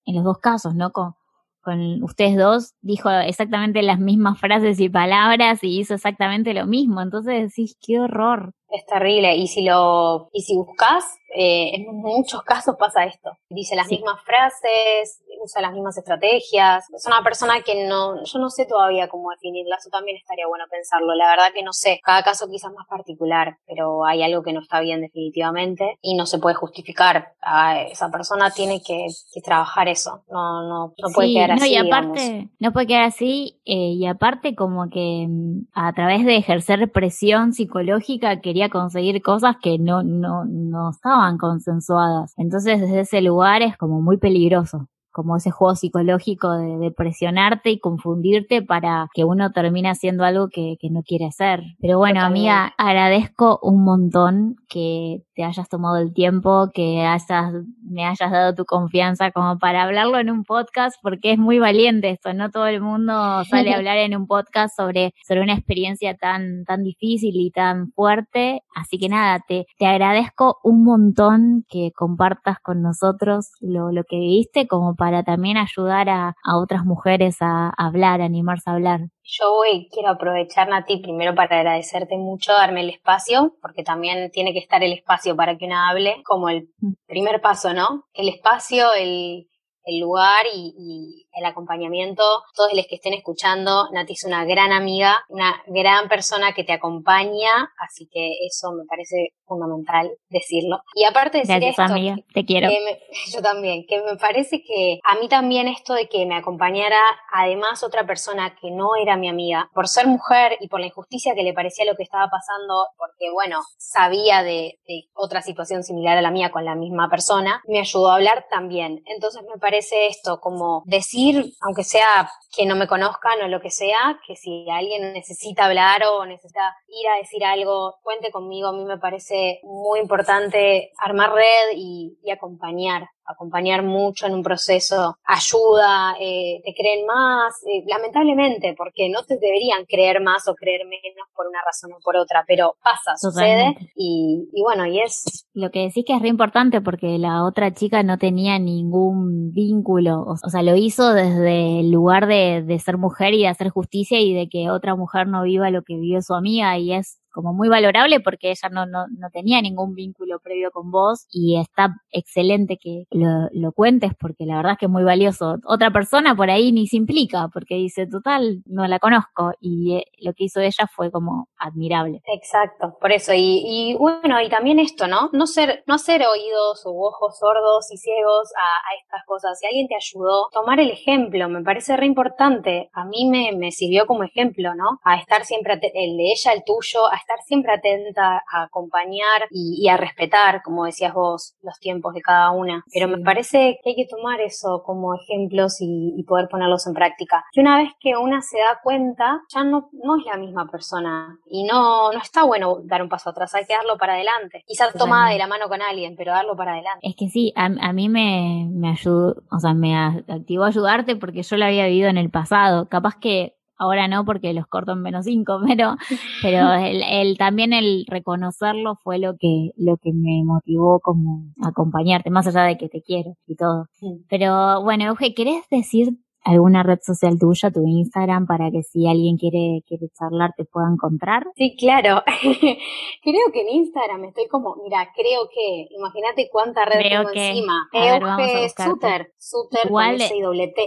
en los dos casos, ¿no? Con, con ustedes dos, dijo exactamente las mismas frases y palabras y hizo exactamente lo mismo. Entonces decís, qué horror. Es terrible. Y si lo, y si buscas, eh, en muchos casos pasa esto. Dice las mismas frases, usa las mismas estrategias. Es una persona que no, yo no sé todavía cómo definirla, eso también estaría bueno pensarlo. La verdad que no sé, cada caso quizás más particular, pero hay algo que no está bien definitivamente y no se puede justificar. A esa persona tiene que, trabajar eso, no, no, no puede quedar así. No, y aparte, no puede quedar así, eh, y aparte como que mm, a través de ejercer presión psicológica quería conseguir cosas que no, no, no estaban consensuadas. Entonces desde ese lugar es como muy peligroso como ese juego psicológico de, presionarte y confundirte para que uno termine haciendo algo que, que no quiere hacer. Pero bueno, amiga, agradezco un montón que te hayas tomado el tiempo, que hayas, me hayas dado tu confianza como para hablarlo en un podcast, porque es muy valiente esto, no todo el mundo sale a hablar en un podcast sobre, sobre una experiencia tan, tan difícil y tan fuerte. Así que nada, te, te agradezco un montón que compartas con nosotros lo, lo que viviste como para también ayudar a, otras mujeres a, hablar, a animarse a hablar. Yo hoy quiero aprovechar, Nati, primero para agradecerte mucho, darme el espacio, porque también tiene que estar el espacio para que una hable, como el mm. primer paso, ¿no? El espacio, el, el lugar y, el acompañamiento. Todos los que estén escuchando, Nati es una gran amiga, una gran persona que te acompaña, así que eso me parece fundamental decirlo. Y aparte de decir esto, amiga, te quiero. yo también, que me parece que a mí también esto de que me acompañara además otra persona que no era mi amiga, por ser mujer y por la injusticia que le parecía lo que estaba pasando, porque bueno, sabía de, de otra situación similar a la mía con la misma persona, me ayudó a hablar también. Entonces me parece esto como decir, aunque sea que no me conozcan o lo que sea, que si alguien necesita hablar o necesita ir a decir algo, cuente conmigo. A mí me parece muy importante armar red y, y acompañar acompañar mucho en un proceso, ayuda, eh, te creen más, eh, lamentablemente, porque no te deberían creer más o creer menos por una razón o por otra, pero pasa, sucede y, y, bueno, y es... Lo que decís que es re importante porque la otra chica no tenía ningún vínculo, o, sea, lo hizo desde el lugar de, de ser mujer y de hacer justicia y de que otra mujer no viva lo que vivió su amiga y es como muy valorable porque ella no, no, no tenía ningún vínculo previo con vos y está excelente que lo, lo, cuentes porque la verdad es que es muy valioso. Otra persona por ahí ni se implica porque dice, total, no la conozco y eh, lo que hizo ella fue como admirable. Exacto, por eso. Y, y bueno, y también esto, ¿no? No ser, no hacer oídos o ojos sordos y ciegos a, a estas cosas. Si alguien te ayudó, tomar el ejemplo, me parece re importante. A mí me, me sirvió como ejemplo, ¿no? A estar siempre, el de ella, el tuyo, a estar siempre atenta, a acompañar y, a respetar, como decías vos, los tiempos de cada una. Pero me parece que hay que tomar eso como ejemplos y, poder ponerlos en práctica. Y una vez que una se da cuenta, ya no, no es la misma persona y no, no está bueno dar un paso atrás, hay que darlo para adelante. Quizás tomada de la mano con alguien, pero darlo para adelante. Es que sí, a, mí me, me ayudó, o sea, me activó ayudarte porque yo lo había vivido en el pasado. Capaz que ahora no porque los corto en menos cinco, pero, pero el, también el reconocerlo fue lo que, lo que me motivó como acompañarte, más allá de que te quiero y todo. Pero bueno, Euge, ¿querés decir alguna red social tuya, tu Instagram, para que si alguien quiere, quiere charlar te pueda encontrar? Sí, claro. creo que en Instagram estoy como, mira, creo que, imagínate cuánta red tengo encima. Euge Suter, Suter igual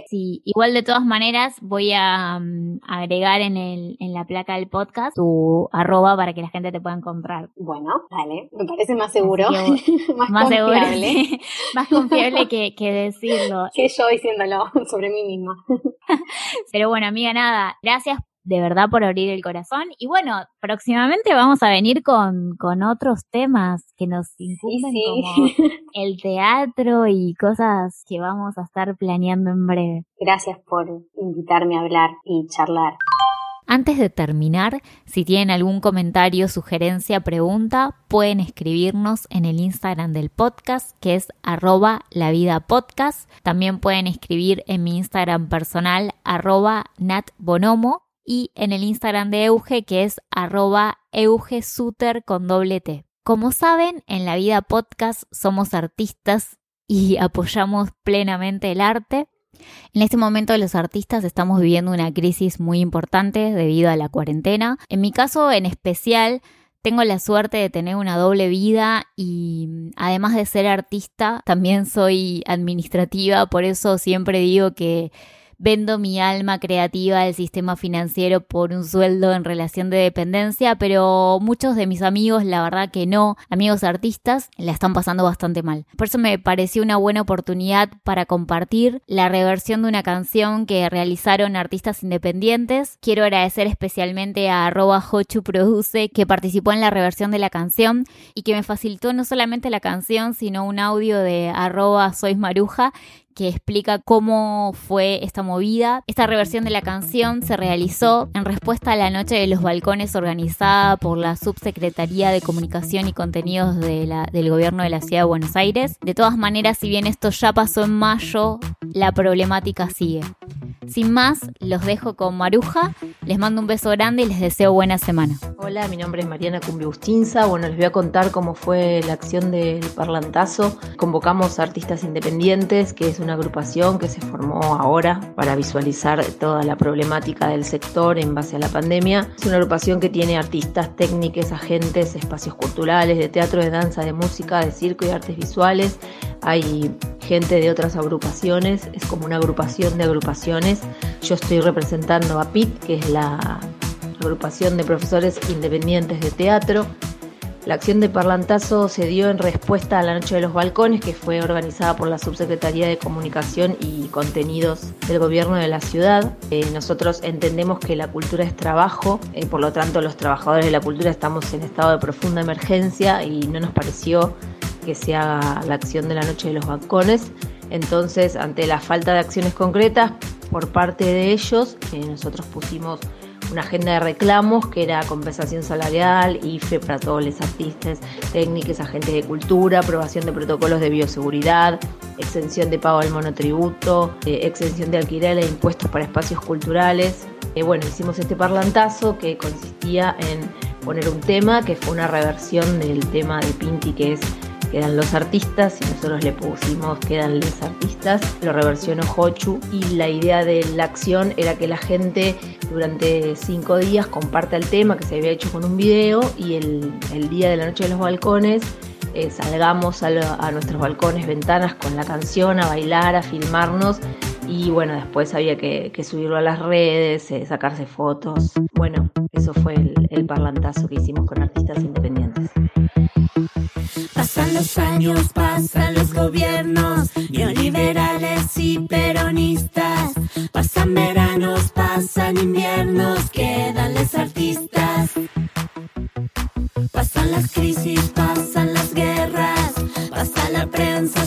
Sí, igual de todas maneras voy a mm, agregar en el, en la placa del podcast tu arroba para que la gente te pueda encontrar. Bueno, dale, me parece más seguro. más, más confiable. más confiable que, que decirlo. Que yo diciéndolo sobre mí Pero bueno, amiga, nada, gracias de verdad por abrir el corazón. Y bueno, próximamente vamos a venir con, con otros temas que nos incumben como el teatro y cosas que vamos a estar planeando en breve. Gracias por invitarme a hablar y charlar. Antes de terminar, si tienen algún comentario, sugerencia, pregunta, pueden escribirnos en el Instagram del podcast, que es arroba la vida podcast. También pueden escribir en mi Instagram personal, arroba natbonomo, y en el Instagram de Euge, que es arroba eugesuter con doble T. Como saben, en la vida podcast somos artistas y apoyamos plenamente el arte. En este momento los artistas estamos viviendo una crisis muy importante debido a la cuarentena. En mi caso en especial, tengo la suerte de tener una doble vida y además de ser artista, también soy administrativa, por eso siempre digo que vendo mi alma creativa al sistema financiero por un sueldo en relación de dependencia, pero muchos de mis amigos, la verdad que no, amigos artistas, la están pasando bastante mal. Por eso me pareció una buena oportunidad para compartir la reversión de una canción que realizaron artistas independientes. Quiero agradecer especialmente a arroba Hochu Produce que participó en la reversión de la canción y que me facilitó no solamente la canción, sino un audio de arroba Sois Maruja que explica cómo fue esta movida. Esta reversión de la canción se realizó en respuesta a la Noche de los Balcones organizada por la Subsecretaría de Comunicación y Contenidos de la, del Gobierno de la Ciudad de Buenos Aires. De todas maneras, si bien esto ya pasó en mayo, la problemática sigue. Sin más, los dejo con Maruja, les mando un beso grande y les deseo buena semana. Hola, mi nombre es Mariana Cumbiustinza. Bueno, les voy a contar cómo fue la acción del Parlantazo. Convocamos a artistas independientes, que es agrupación que se formó ahora para visualizar toda la problemática del sector en base a la pandemia. Es una agrupación que tiene artistas, técnicos, agentes, espacios culturales, de teatro, de danza, de música, de circo y artes visuales. Hay gente de otras agrupaciones, es como una agrupación de agrupaciones. Yo estoy representando a PIT, que es la agrupación de profesores independientes de teatro. La acción de Parlantazo se dio en respuesta a la Noche de los Balcones, que fue organizada por la Subsecretaría de Comunicación y Contenidos del Gobierno de la ciudad. Eh, nosotros entendemos que la cultura es trabajo, eh, por lo tanto los trabajadores de la cultura estamos en estado de profunda emergencia y no nos pareció que se haga la acción de la Noche de los Balcones. Entonces, ante la falta de acciones concretas por parte de ellos, eh, nosotros pusimos una agenda de reclamos que era compensación salarial, IFE para todos los artistas, técnicos, agentes de cultura, aprobación de protocolos de bioseguridad, exención de pago del monotributo, eh, exención de alquiler e impuestos para espacios culturales. Eh, bueno, hicimos este parlantazo que consistía en poner un tema que fue una reversión del tema de Pinti que es quedan los artistas y nosotros le pusimos quedan los artistas, lo reversionó Hochu y la idea de la acción era que la gente durante cinco días comparta el tema que se había hecho con un video y el, día de la noche de los balcones eh, salgamos a, nuestros balcones, ventanas con la canción, a bailar, a filmarnos y bueno, después había que, subirlo a las redes, eh, sacarse fotos. Bueno, eso fue el parlantazo que hicimos con artistas independientes. Pasan los años, pasan los gobiernos, neoliberales y peronistas. Pasan veranos, pasan inviernos, quedan los artistas. Pasan las crisis, pasan las guerras, pasa la prensa